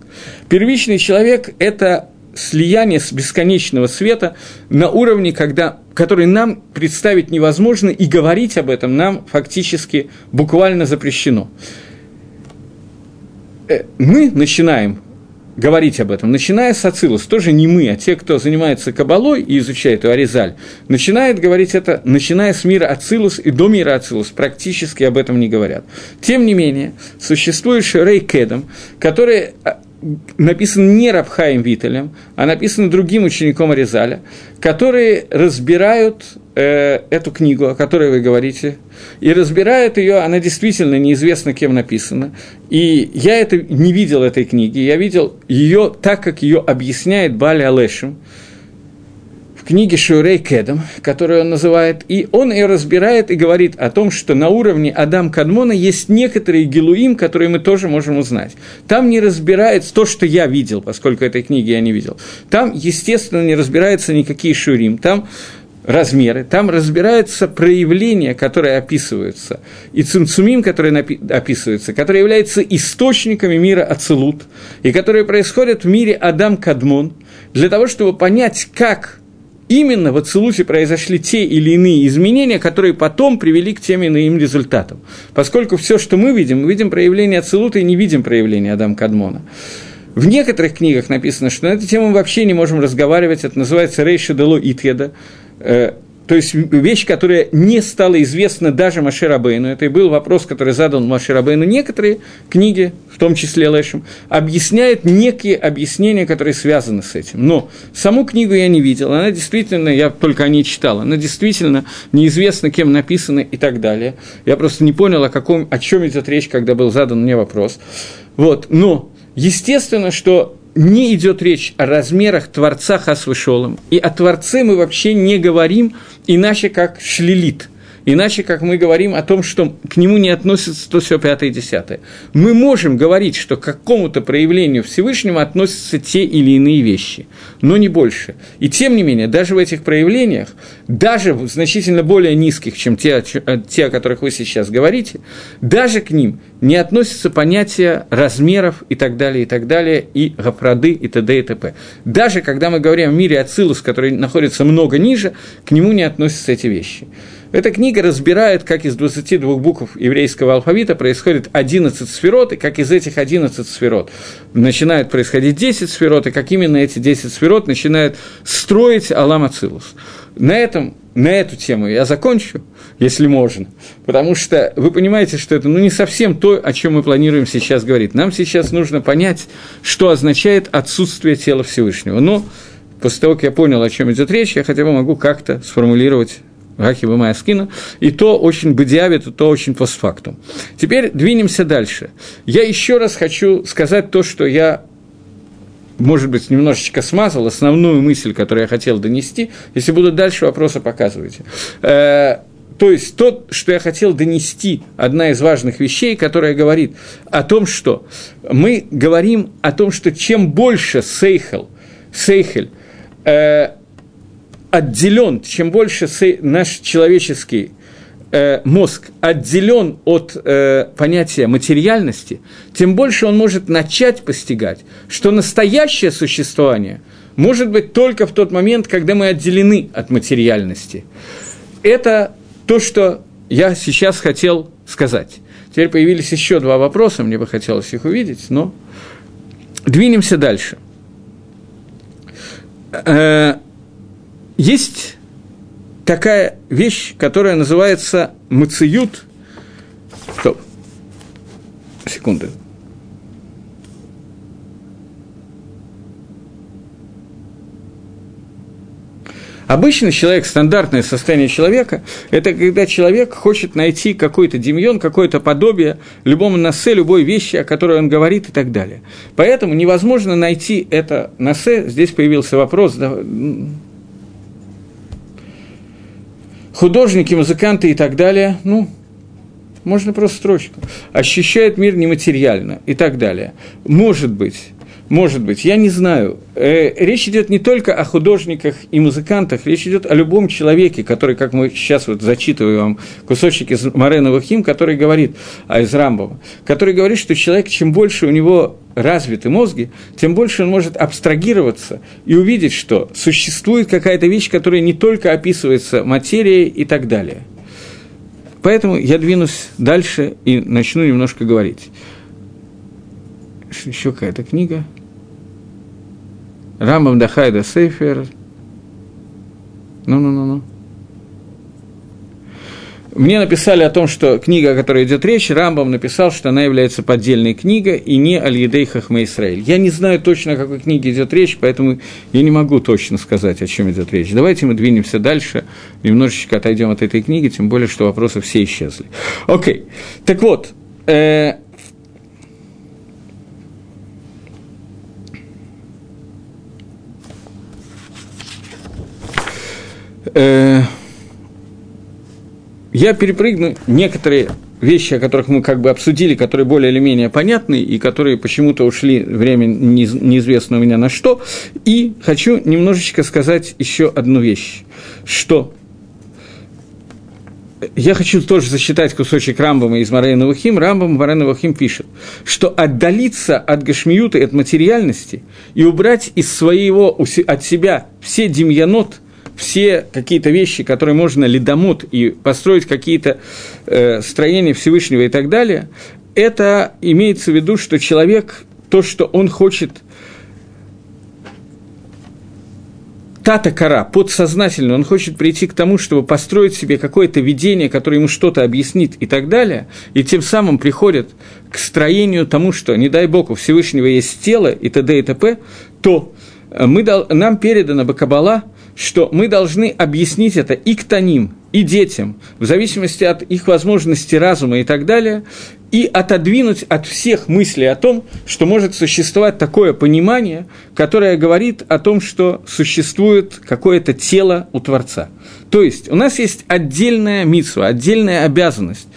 Первичный человек – это слияние с бесконечного света на уровне, когда, который нам представить невозможно, и говорить об этом нам фактически буквально запрещено. Э, мы начинаем говорить об этом, начиная с Ацилус, тоже не мы, а те, кто занимается кабалой и изучает Аризаль, начинает говорить это, начиная с мира Ацилус и до мира Ацилус, практически об этом не говорят. Тем не менее, существует Шерей Кедом, который а, написан не Рабхаем Виталем, а написан другим учеником Аризаля, которые разбирают э, эту книгу, о которой вы говорите, и разбирают ее, она действительно неизвестно кем написана, и я это, не видел этой книги, я видел ее так, как ее объясняет Бали Алешем, в книге Шурей Кедом, которую он называет, и он ее разбирает и говорит о том, что на уровне Адам Кадмона есть некоторые гилуим, которые мы тоже можем узнать. Там не разбирается то, что я видел, поскольку этой книги я не видел. Там, естественно, не разбираются никакие шурим, там размеры, там разбираются проявления, которые описываются, и цинцумим, которые описываются, которые являются источниками мира Ацелут, и которые происходят в мире Адам Кадмон, для того, чтобы понять, как именно в Ацелуте произошли те или иные изменения, которые потом привели к тем или иным результатам. Поскольку все, что мы видим, мы видим проявление Ацелута и не видим проявления Адам Кадмона. В некоторых книгах написано, что на эту тему мы вообще не можем разговаривать, это называется Рейша Дело Итьеда, э, то есть вещь, которая не стала известна даже Маширабейну. Это и был вопрос, который задал Маширабейну. Некоторые книги, в том числе Лешем, объясняют некие объяснения, которые связаны с этим. Но саму книгу я не видел. Она действительно, я только о ней читал, она действительно неизвестно, кем написана и так далее. Я просто не понял, о, каком, о чем идет речь, когда был задан мне вопрос. Вот. Но естественно, что не идет речь о размерах Творца Хасвышолом. И о Творце мы вообще не говорим иначе, как шлилит. Иначе, как мы говорим о том, что к нему не относится то все пятое и десятое. Мы можем говорить, что к какому-то проявлению Всевышнего относятся те или иные вещи, но не больше. И тем не менее, даже в этих проявлениях, даже значительно более низких, чем те, те, о которых вы сейчас говорите, даже к ним не относятся понятия размеров и так далее, и так далее, и гапроды, и т.д. и т.п. Даже когда мы говорим о мире Ацилус, который находится много ниже, к нему не относятся эти вещи. Эта книга разбирает, как из 22 букв еврейского алфавита происходит 11 сферот, и как из этих 11 сферот начинают происходить 10 сферот, и как именно эти 10 сферот начинают строить Алам Ацилус. На, этом, на эту тему я закончу, если можно, потому что вы понимаете, что это ну, не совсем то, о чем мы планируем сейчас говорить. Нам сейчас нужно понять, что означает отсутствие тела Всевышнего. Но после того, как я понял, о чем идет речь, я хотя бы могу как-то сформулировать Рахи Бамаяскина, и то очень бедиавит, и то очень постфактум. Теперь двинемся дальше. Я еще раз хочу сказать то, что я может быть, немножечко смазал основную мысль, которую я хотел донести. Если будут дальше вопросы, показывайте. Э, то есть то, что я хотел донести, одна из важных вещей, которая говорит о том, что мы говорим о том, что чем больше сейхел, сейхель, э, отделен, чем больше наш человеческий э, мозг отделен от э, понятия материальности, тем больше он может начать постигать, что настоящее существование может быть только в тот момент, когда мы отделены от материальности. Это то, что я сейчас хотел сказать. Теперь появились еще два вопроса, мне бы хотелось их увидеть, но двинемся дальше. Есть такая вещь, которая называется мациют. Стоп. Секунду. Обычный человек, стандартное состояние человека, это когда человек хочет найти какой-то демьон, какое-то подобие любому насе, любой вещи, о которой он говорит и так далее. Поэтому невозможно найти это насе. Здесь появился вопрос, художники, музыканты и так далее, ну, можно просто строчку, ощущают мир нематериально и так далее. Может быть, может быть, я не знаю. Э, речь идет не только о художниках и музыкантах, речь идет о любом человеке, который, как мы сейчас вот зачитываю вам кусочек из Марена Вахим, который говорит, а из Рамбова, который говорит, что человек, чем больше у него развиты мозги, тем больше он может абстрагироваться и увидеть, что существует какая-то вещь, которая не только описывается материей и так далее. Поэтому я двинусь дальше и начну немножко говорить еще какая-то книга. Рамбам Дахайда Сейфер. Ну-ну-ну-ну. Мне написали о том, что книга, о которой идет речь, Рамбам написал, что она является поддельной книгой и не Аль-Едей Хахме Исраиль. Я не знаю точно, о какой книге идет речь, поэтому я не могу точно сказать, о чем идет речь. Давайте мы двинемся дальше, немножечко отойдем от этой книги, тем более, что вопросы все исчезли. Окей. Так вот, э, я перепрыгну некоторые вещи, о которых мы как бы обсудили, которые более или менее понятны и которые почему-то ушли время неизвестно у меня на что. И хочу немножечко сказать еще одну вещь, что я хочу тоже засчитать кусочек Рамбама из Марейна Вахим. Рамбам Марейна Вахим пишет, что отдалиться от гашмиюта от материальности и убрать из своего, от себя все демьянот, все какие-то вещи, которые можно ледомут и построить какие-то э, строения Всевышнего и так далее, это имеется в виду, что человек, то, что он хочет тата кара, подсознательно, он хочет прийти к тому, чтобы построить себе какое-то видение, которое ему что-то объяснит и так далее, и тем самым приходит к строению тому, что, не дай бог, у Всевышнего есть тело и т.д. и т.п., то мы, нам передана Бакабала, что мы должны объяснить это и к Таним, и детям, в зависимости от их возможности разума и так далее, и отодвинуть от всех мыслей о том, что может существовать такое понимание, которое говорит о том, что существует какое-то тело у Творца. То есть у нас есть отдельная митсва, отдельная обязанность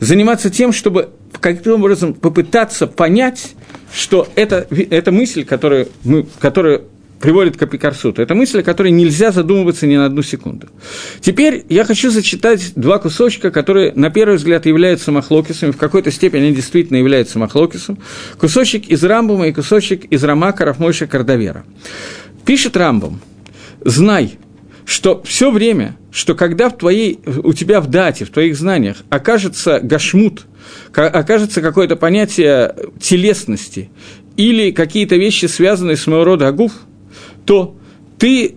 заниматься тем, чтобы каким-то образом попытаться понять, что это, это мысль, которую мы, которую приводит к апикарсуту. Это мысль, о которой нельзя задумываться ни на одну секунду. Теперь я хочу зачитать два кусочка, которые, на первый взгляд, являются махлокисами, в какой-то степени они действительно являются махлокисом. Кусочек из Рамбума и кусочек из Рамака Рафмойша Кардавера. Пишет Рамбум, «Знай, что все время, что когда в твоей, у тебя в дате, в твоих знаниях окажется гашмут, окажется какое-то понятие телесности или какие-то вещи, связанные с моего рода агуф – то ты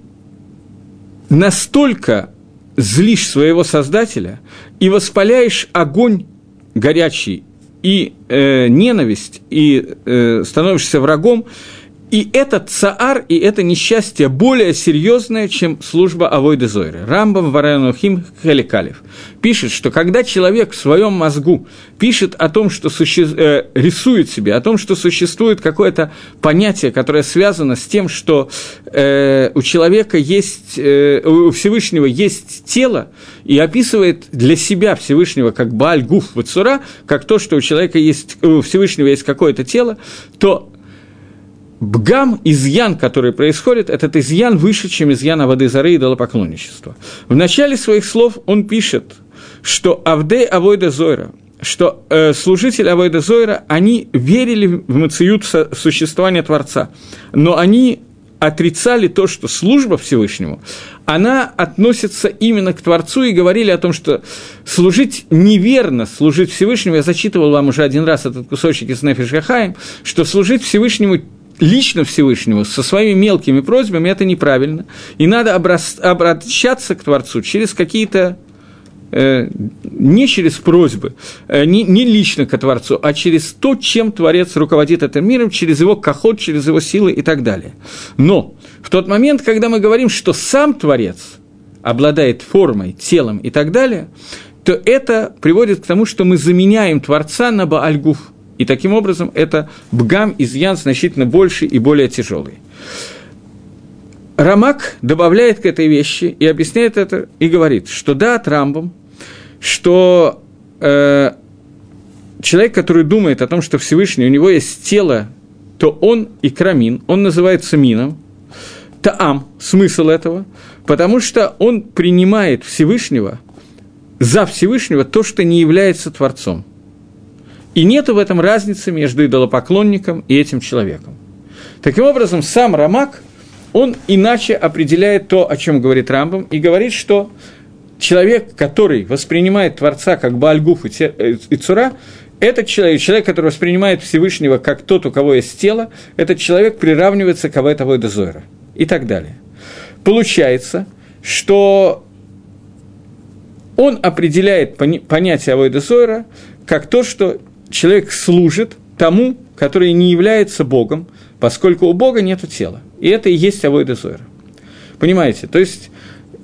настолько злишь своего Создателя и воспаляешь огонь горячий и э, ненависть, и э, становишься врагом, и этот цаар, и это несчастье более серьезное, чем служба Авойды Зойры. Рамбам Варанухим Хеликалев пишет, что когда человек в своем мозгу пишет о том, что суще... э, рисует себе, о том, что существует какое-то понятие, которое связано с тем, что э, у человека есть, э, у Всевышнего есть тело, и описывает для себя Всевышнего как Бааль Гуф Вацура, как то, что у человека есть, у Всевышнего есть какое-то тело, то бгам, изъян, который происходит, этот изъян выше, чем изъян воды зары и идолопоклонничества. В начале своих слов он пишет, что Авдей Авойда Зойра, что э, служители Авойда Зойра, они верили в мациют существования Творца, но они отрицали то, что служба Всевышнему, она относится именно к Творцу, и говорили о том, что служить неверно, служить Всевышнему, я зачитывал вам уже один раз этот кусочек из Нефиш Гахаим, что служить Всевышнему лично Всевышнему со своими мелкими просьбами, это неправильно. И надо обращаться к Творцу через какие-то э, не через просьбы, э, не, не лично к Творцу, а через то, чем Творец руководит этим миром, через его коход, через его силы и так далее. Но в тот момент, когда мы говорим, что сам Творец обладает формой, телом и так далее, то это приводит к тому, что мы заменяем Творца на Баальгуф – и таким образом это бгам изъян значительно больше и более тяжелый. Рамак добавляет к этой вещи и объясняет это, и говорит, что да, Трамбом, что э, человек, который думает о том, что Всевышний, у него есть тело, то он и крамин, он называется мином, таам, смысл этого, потому что он принимает Всевышнего, за Всевышнего то, что не является Творцом – и нет в этом разницы между идолопоклонником и этим человеком. Таким образом, сам Рамак, он иначе определяет то, о чем говорит Рамбам, и говорит, что человек, который воспринимает Творца как Баальгуф и э, Цура, этот человек, человек, который воспринимает Всевышнего как тот, у кого есть тело, этот человек приравнивается к Авэтовой Дозойра и так далее. Получается, что он определяет понятие Авойда Зойра как то, что человек служит тому, который не является Богом, поскольку у Бога нет тела. И это и есть Авойда Зойра. Понимаете? То есть,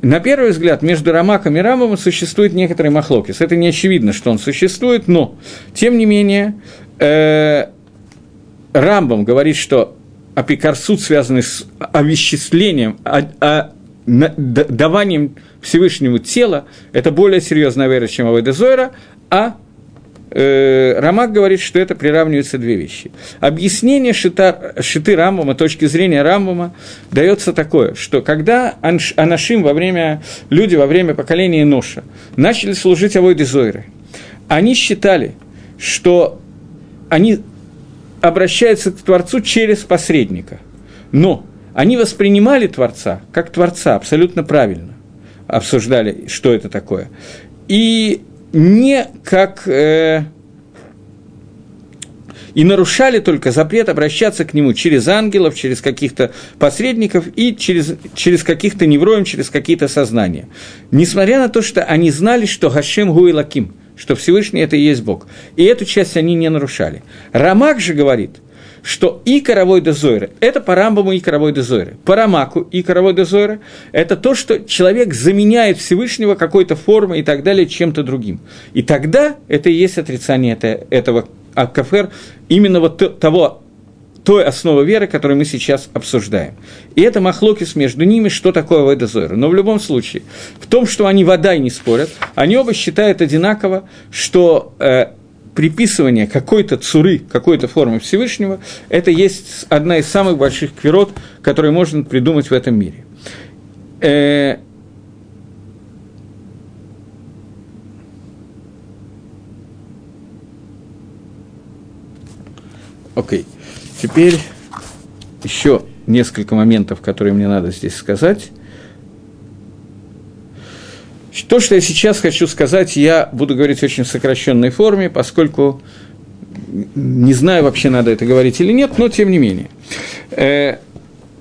на первый взгляд, между Рамаком и Рамом существует некоторый махлокис. Это не очевидно, что он существует, но, тем не менее, э, Рамбам говорит, что апикарсуд, связанный с овеществлением, а, а, даванием Всевышнему тела, это более серьезная вера, чем Авойда Зойра, а Рамак говорит, что это приравниваются две вещи. Объяснение шита, шиты Рамбума, точки зрения Рамбума, дается такое, что когда Анашим во время, люди во время поколения Ноша начали служить Авойде Зойры, они считали, что они обращаются к Творцу через посредника. Но они воспринимали Творца как Творца абсолютно правильно, обсуждали, что это такое. И не как... Э, и нарушали только запрет обращаться к нему через ангелов, через каких-то посредников и через, через каких-то невроем, через какие-то сознания. Несмотря на то, что они знали, что Гашем Гуилаким, что Всевышний – это и есть Бог. И эту часть они не нарушали. Рамак же говорит, что и коровой дозойры – это по Рамбаму и коровой дозойры. По Рамаку и коровой дозойры – это то, что человек заменяет Всевышнего какой-то формой и так далее чем-то другим. И тогда это и есть отрицание это, этого Акафер, именно вот того той основы веры, которую мы сейчас обсуждаем. И это махлокис между ними, что такое Вайдазойра. Но в любом случае, в том, что они вода и не спорят, они оба считают одинаково, что э, приписывание какой-то цуры, какой-то формы Всевышнего, это есть одна из самых больших квирот, которые можно придумать в этом мире. Э, Окей. Теперь еще несколько моментов, которые мне надо здесь сказать. То, что я сейчас хочу сказать, я буду говорить в очень сокращенной форме, поскольку не знаю, вообще надо это говорить или нет, но тем не менее. Э,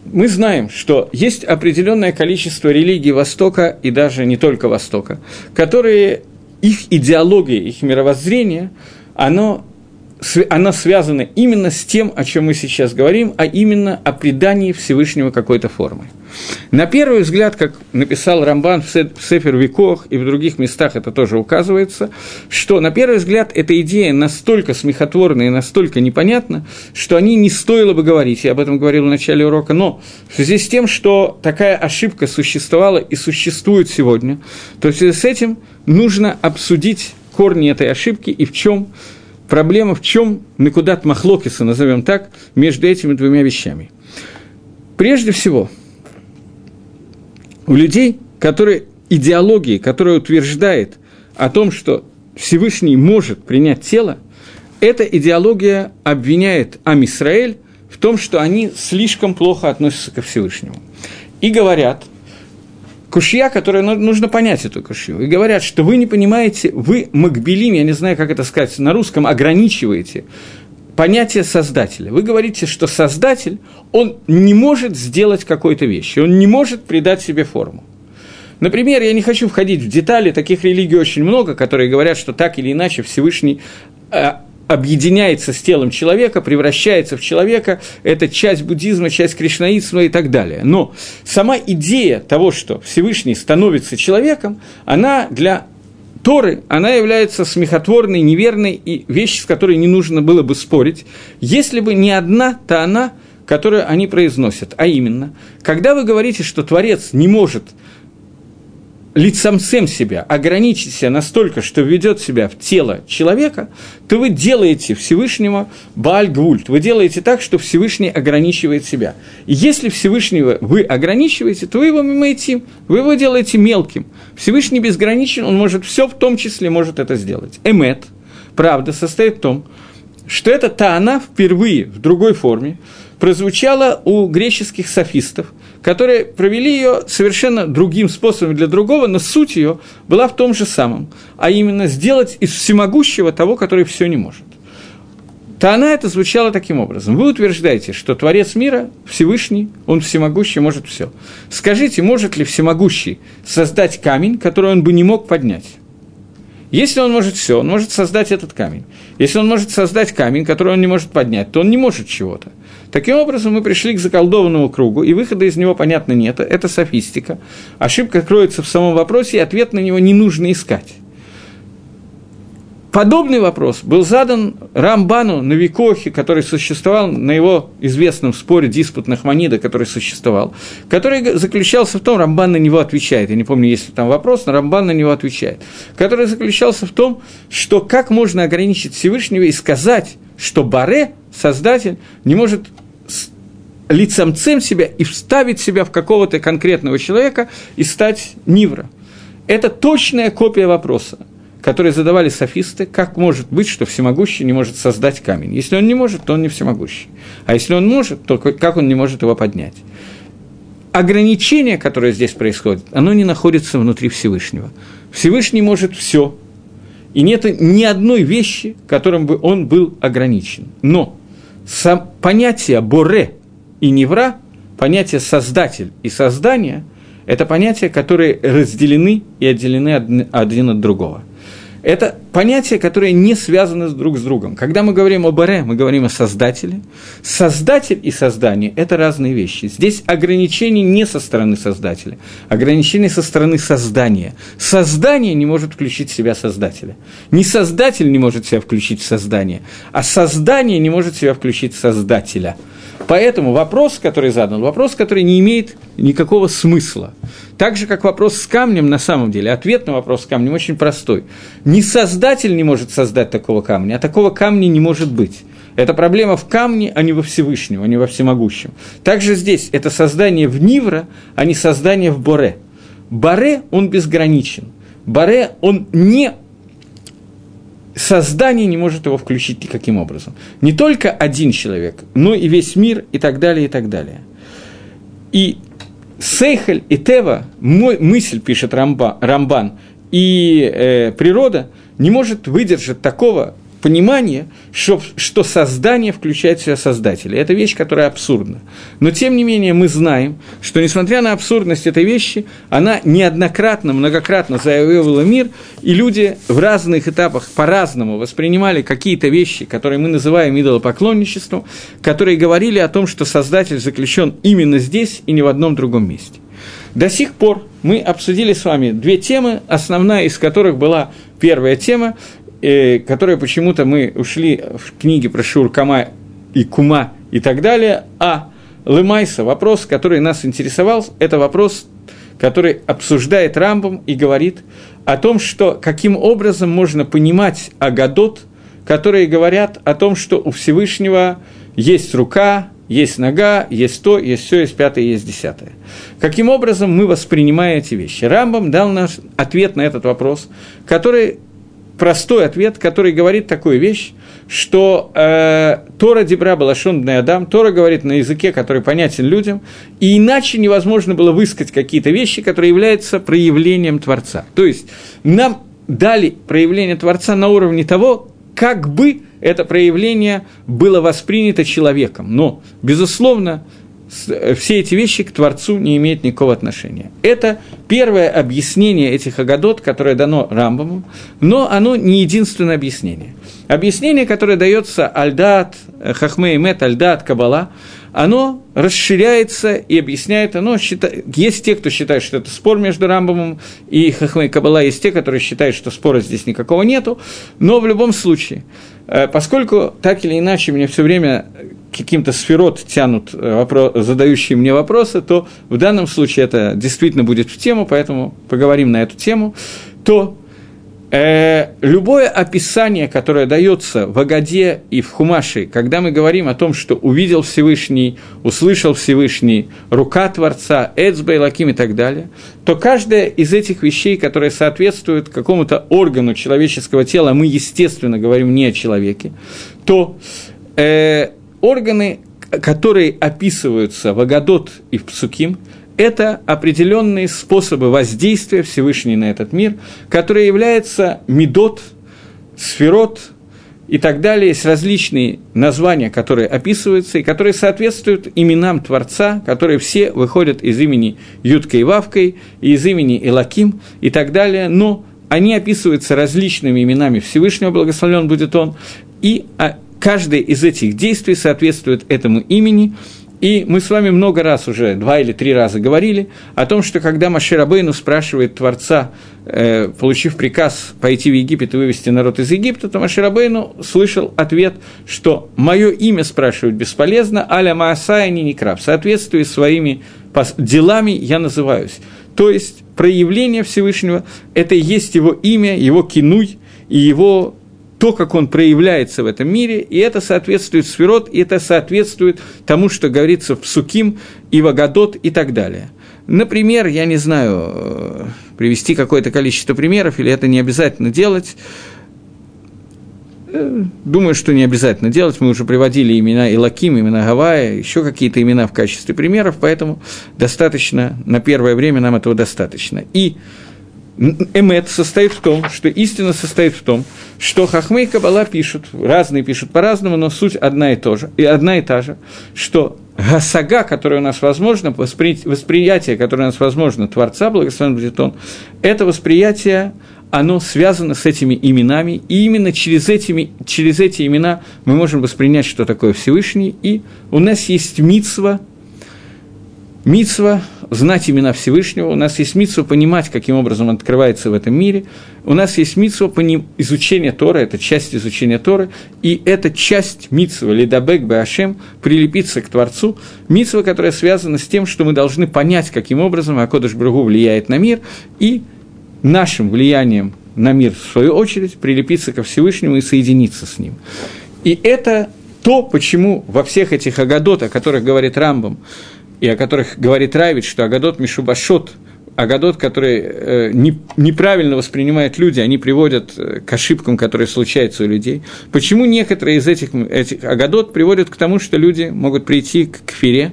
мы знаем, что есть определенное количество религий Востока и даже не только Востока, которые их идеология, их мировоззрение, оно она связана именно с тем, о чем мы сейчас говорим, а именно о предании Всевышнего какой-то формы. На первый взгляд, как написал Рамбан в Сефер Викох и в других местах это тоже указывается, что на первый взгляд эта идея настолько смехотворна и настолько непонятна, что о ней не стоило бы говорить, я об этом говорил в начале урока, но в связи с тем, что такая ошибка существовала и существует сегодня, то в связи с этим нужно обсудить корни этой ошибки и в чем Проблема в чем Мекудат Махлокиса, назовем так, между этими двумя вещами. Прежде всего, у людей, которые идеологии, которая утверждает о том, что Всевышний может принять тело, эта идеология обвиняет Амисраэль в том, что они слишком плохо относятся ко Всевышнему. И говорят, кушья, которая ну, нужно понять эту кушью. И говорят, что вы не понимаете, вы Макбелим, я не знаю, как это сказать на русском, ограничиваете понятие создателя. Вы говорите, что создатель, он не может сделать какой-то вещи, он не может придать себе форму. Например, я не хочу входить в детали, таких религий очень много, которые говорят, что так или иначе Всевышний э, объединяется с телом человека, превращается в человека, это часть буддизма, часть кришнаизма и так далее. Но сама идея того, что Всевышний становится человеком, она для Торы, она является смехотворной, неверной и вещь, с которой не нужно было бы спорить, если бы не одна, то она, которую они произносят, а именно, когда вы говорите, что Творец не может лицамцем себя, ограничить настолько, что ведет себя в тело человека, то вы делаете Всевышнего Баальгвульт, вы делаете так, что Всевышний ограничивает себя. И если Всевышнего вы ограничиваете, то вы его мимаете, вы его делаете мелким. Всевышний безграничен, он может все, в том числе может это сделать. Эмет, правда, состоит в том, что эта Таана впервые в другой форме прозвучала у греческих софистов – которые провели ее совершенно другим способом для другого, но суть ее была в том же самом, а именно сделать из всемогущего того, который все не может. То она это звучала таким образом. Вы утверждаете, что Творец мира, Всевышний, Он всемогущий, может все. Скажите, может ли всемогущий создать камень, который он бы не мог поднять? Если он может все, он может создать этот камень. Если он может создать камень, который он не может поднять, то он не может чего-то. Таким образом, мы пришли к заколдованному кругу, и выхода из него, понятно, нет. Это софистика. Ошибка кроется в самом вопросе, и ответ на него не нужно искать. Подобный вопрос был задан Рамбану на Викохе, который существовал на его известном споре диспут Нахманида, который существовал, который заключался в том, Рамбан на него отвечает, я не помню, есть ли там вопрос, но Рамбан на него отвечает, который заключался в том, что как можно ограничить Всевышнего и сказать, что Баре, Создатель, не может лицемцем себя и вставить себя в какого-то конкретного человека и стать Нивра. Это точная копия вопроса, который задавали софисты, как может быть, что всемогущий не может создать камень. Если он не может, то он не всемогущий. А если он может, то как он не может его поднять? Ограничение, которое здесь происходит, оно не находится внутри Всевышнего. Всевышний может все, и нет ни одной вещи, которым бы он был ограничен. Но сам, понятие «боре» и «невра», понятие «создатель» и «создание» – это понятия, которые разделены и отделены один от другого. Это понятия, которые не связаны друг с другом. Когда мы говорим о Баре, мы говорим о Создателе. Создатель и создание – это разные вещи. Здесь ограничение не со стороны Создателя, ограничение со стороны создания. Создание не может включить в себя Создателя. Не Создатель не может себя включить в создание, а создание не может себя включить в Создателя – Поэтому вопрос, который задан, вопрос, который не имеет никакого смысла. Так же, как вопрос с камнем, на самом деле, ответ на вопрос с камнем очень простой. Ни создатель не может создать такого камня, а такого камня не может быть. Это проблема в камне, а не во Всевышнем, а не во Всемогущем. Также здесь это создание в Нивра, а не создание в Боре. Боре, он безграничен. Боре, он не создание не может его включить никаким образом. Не только один человек, но и весь мир и так далее, и так далее. И Сейхель и Тева, мой мысль, пишет Рамба, Рамбан, и э, природа не может выдержать такого понимание, что, что создание включает в себя создателя. Это вещь, которая абсурдна. Но, тем не менее, мы знаем, что, несмотря на абсурдность этой вещи, она неоднократно, многократно завоевывала мир, и люди в разных этапах по-разному воспринимали какие-то вещи, которые мы называем идолопоклонничеством, которые говорили о том, что создатель заключен именно здесь и не в одном другом месте. До сих пор мы обсудили с вами две темы, основная из которых была первая тема, э, которые почему-то мы ушли в книге про Шуркама и Кума и так далее, а Лымайса, вопрос, который нас интересовал, это вопрос, который обсуждает Рамбом и говорит о том, что каким образом можно понимать Агадот, которые говорят о том, что у Всевышнего есть рука, есть нога, есть то, есть все, есть пятое, есть десятое. Каким образом мы воспринимаем эти вещи? Рамбам дал наш ответ на этот вопрос, который простой ответ, который говорит такую вещь, что э, Тора Дебра Балашон Адам, Тора говорит на языке, который понятен людям, и иначе невозможно было высказать какие-то вещи, которые являются проявлением Творца. То есть нам дали проявление Творца на уровне того, как бы это проявление было воспринято человеком. Но, безусловно, все эти вещи к Творцу не имеют никакого отношения. Это первое объяснение этих агадот, которое дано Рамбаму, но оно не единственное объяснение. Объяснение, которое дается Альдат, э, Хахме и Мет, Альдат, Кабала, оно расширяется и объясняет, оно есть те, кто считает, что это спор между Рамбамом и Хахме и Кабала, есть те, которые считают, что спора здесь никакого нету, но в любом случае, э, поскольку так или иначе мне все время каким-то сферот тянут э, вопрос, задающие мне вопросы, то в данном случае это действительно будет в тему, поэтому поговорим на эту тему, то э, любое описание, которое дается в Агаде и в Хумаше, когда мы говорим о том, что увидел Всевышний, услышал Всевышний, рука Творца, Эцбей, Лаким и так далее, то каждая из этих вещей, которые соответствуют какому-то органу человеческого тела, мы, естественно, говорим не о человеке, то э, органы, которые описываются в Агадот и в Псуким, это определенные способы воздействия Всевышней на этот мир, которые являются медот, сферот и так далее. Есть различные названия, которые описываются и которые соответствуют именам Творца, которые все выходят из имени Юткой и Вавкой, и из имени Элаким и так далее, но они описываются различными именами Всевышнего, благословлен будет он, и а, каждое из этих действий соответствует этому имени, и мы с вами много раз уже, два или три раза говорили о том, что когда Маширабейну спрашивает Творца, э, получив приказ пойти в Египет и вывести народ из Египта, то Маширабейну слышал ответ, что «мое имя спрашивать бесполезно, аля Маасая не краб, соответствуя своими делами я называюсь». То есть проявление Всевышнего – это и есть его имя, его кинуй и его то, как он проявляется в этом мире, и это соответствует сферот, и это соответствует тому, что говорится в Псуким и Вагадот и так далее. Например, я не знаю, э, привести какое-то количество примеров, или это не обязательно делать. Э, думаю, что не обязательно делать. Мы уже приводили имена Илаким, имена Гавайя, еще какие-то имена в качестве примеров, поэтому достаточно, на первое время нам этого достаточно. И эмет состоит в том, что истина состоит в том, что Хахмей и Кабала пишут, разные пишут по-разному, но суть одна и, то же, и одна и та же, что гасага, которая у нас возможно, воспри, восприятие, которое у нас возможно Творца, благословен будет он, это восприятие, оно связано с этими именами, и именно через, этими, через эти имена мы можем воспринять, что такое Всевышний, и у нас есть мицва, мицва знать имена Всевышнего, у нас есть мицва понимать, каким образом он открывается в этом мире, у нас есть мицва поним... изучения Тора, это часть изучения Торы, и эта часть мицва, лидабек башем, прилепиться к Творцу, мицва, которая связана с тем, что мы должны понять, каким образом Акодыш Бругу влияет на мир, и нашим влиянием на мир, в свою очередь, прилепиться ко Всевышнему и соединиться с ним. И это то, почему во всех этих агадот, о которых говорит Рамбам, и о которых говорит Равич, что Агадот Мишубашот, Агадот, который э, не, неправильно воспринимают люди, они приводят э, к ошибкам, которые случаются у людей. Почему некоторые из этих, этих Агадот приводят к тому, что люди могут прийти к кфире?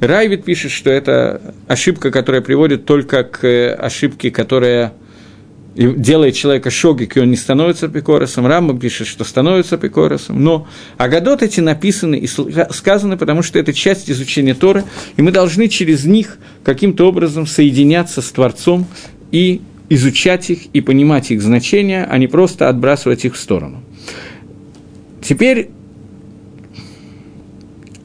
Райвит пишет, что это ошибка, которая приводит только к э, ошибке, которая и делает человека шогик, и он не становится апикоросом. Рамба пишет, что становится апикоросом. Но Агадот эти написаны и сказаны, потому что это часть изучения Торы, и мы должны через них каким-то образом соединяться с Творцом и изучать их и понимать их значение, а не просто отбрасывать их в сторону. Теперь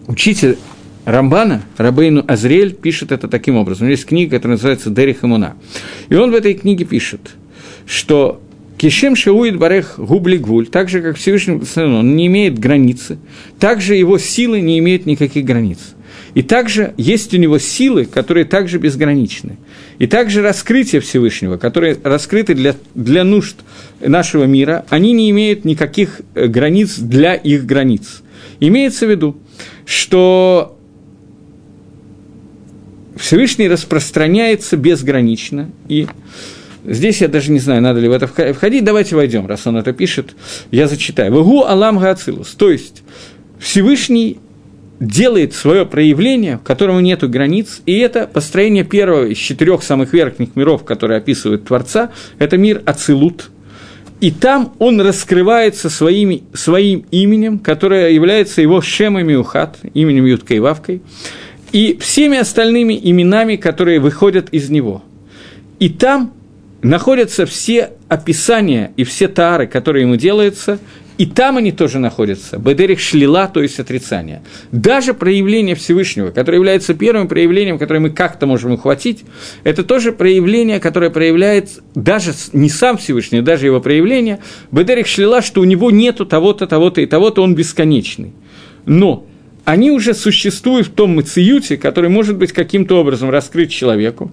учитель Рамбана, Рабейну Азриэль, пишет это таким образом. У него есть книга, которая называется «Дери Хамуна». И он в этой книге пишет – что Кишем Шауид Барех Губли Гвуль, так же, как Всевышний он не имеет границы, также его силы не имеют никаких границ. И также есть у него силы, которые также безграничны. И также раскрытие Всевышнего, которые раскрыты для, для нужд нашего мира, они не имеют никаких э, границ для их границ. Имеется в виду, что Всевышний распространяется безгранично, и Здесь я даже не знаю, надо ли в это входить. Давайте войдем, раз он это пишет. Я зачитаю. Вагу Алам Гацилус. То есть Всевышний делает свое проявление, в котором нет границ, и это построение первого из четырех самых верхних миров, которые описывают Творца, это мир Ацилут. И там он раскрывается своими, своим именем, которое является его Шемами Ухат, именем Юткой и Вавкой, и всеми остальными именами, которые выходят из него. И там находятся все описания и все тары, которые ему делаются, и там они тоже находятся. Бедерих шлила, то есть отрицание. Даже проявление Всевышнего, которое является первым проявлением, которое мы как-то можем ухватить, это тоже проявление, которое проявляет даже не сам Всевышний, даже его проявление. Бедерих шлила, что у него нету того-то, того-то и того-то, он бесконечный. Но они уже существуют в том мациюте, который может быть каким-то образом раскрыт человеку.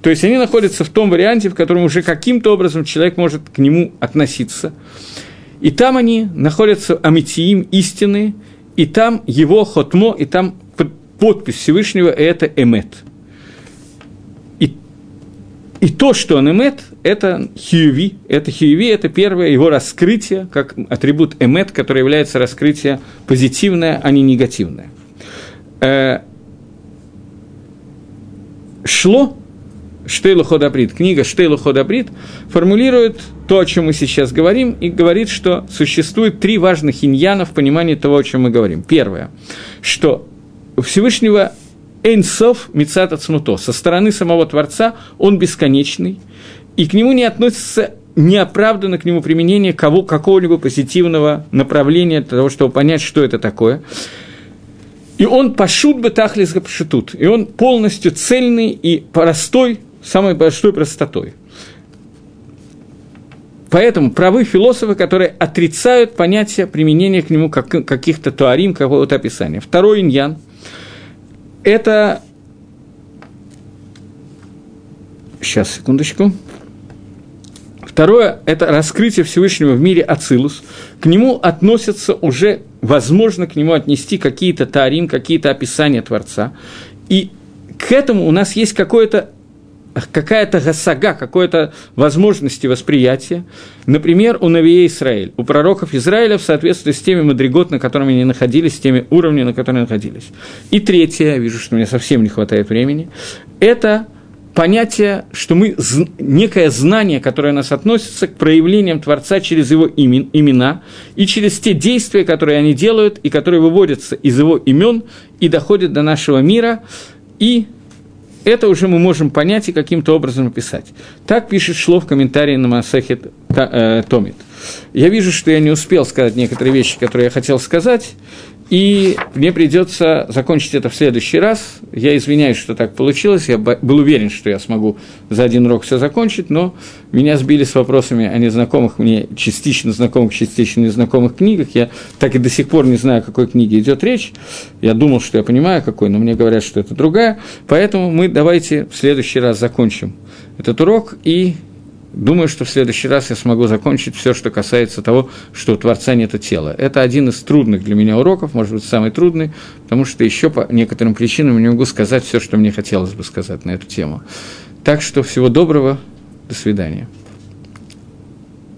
То есть они находятся в том варианте, в котором уже каким-то образом человек может к нему относиться. И там они находятся амитиим, истины, и там его хотмо, и там подпись Всевышнего – это эмет. И, то, что он эмет, это хиюви, это хиюви, это первое его раскрытие, как атрибут эмет, который является раскрытие позитивное, а не негативное. Э, шло Штейлу Ходабрид, книга Штейлу Ходабрид формулирует то, о чем мы сейчас говорим, и говорит, что существует три важных иньяна в понимании того, о чем мы говорим. Первое, что у Всевышнего Эйнсов Мицата Цмуто, со стороны самого Творца он бесконечный, и к нему не относится неоправданно к нему применение кого, какого-либо позитивного направления для того, чтобы понять, что это такое. И он пошут бы тахлис пошутут. И он полностью цельный и простой, самой большой простотой. Поэтому правы философы, которые отрицают понятие применения к нему как, каких-то туарим, какого-то описания. Второй иньян – это… Сейчас, секундочку. Второе – это раскрытие Всевышнего в мире Ацилус. К нему относятся уже, возможно, к нему отнести какие-то тарим, какие-то описания Творца. И к этому у нас есть какое-то какая-то гасага, какой-то возможности восприятия. Например, у Навия Израиль, у пророков Израиля в соответствии с теми мадригот, на которыми они находились, с теми уровнями, на которых находились. И третье, я вижу, что мне совсем не хватает времени, это – понятие, что мы, некое знание, которое нас относится к проявлениям Творца через его имен, имена и через те действия, которые они делают и которые выводятся из его имен и доходят до нашего мира, и это уже мы можем понять и каким-то образом описать. Так пишет Шло в комментарии на Масахет э, Томит. Я вижу, что я не успел сказать некоторые вещи, которые я хотел сказать, и мне придется закончить это в следующий раз. Я извиняюсь, что так получилось. Я был уверен, что я смогу за один урок все закончить, но меня сбили с вопросами о незнакомых мне частично знакомых, частично незнакомых книгах. Я так и до сих пор не знаю, о какой книге идет речь. Я думал, что я понимаю, какой, но мне говорят, что это другая. Поэтому мы давайте в следующий раз закончим этот урок и Думаю, что в следующий раз я смогу закончить все, что касается того, что у Творца нет тела. Это один из трудных для меня уроков, может быть, самый трудный, потому что еще по некоторым причинам не могу сказать все, что мне хотелось бы сказать на эту тему. Так что всего доброго, до свидания.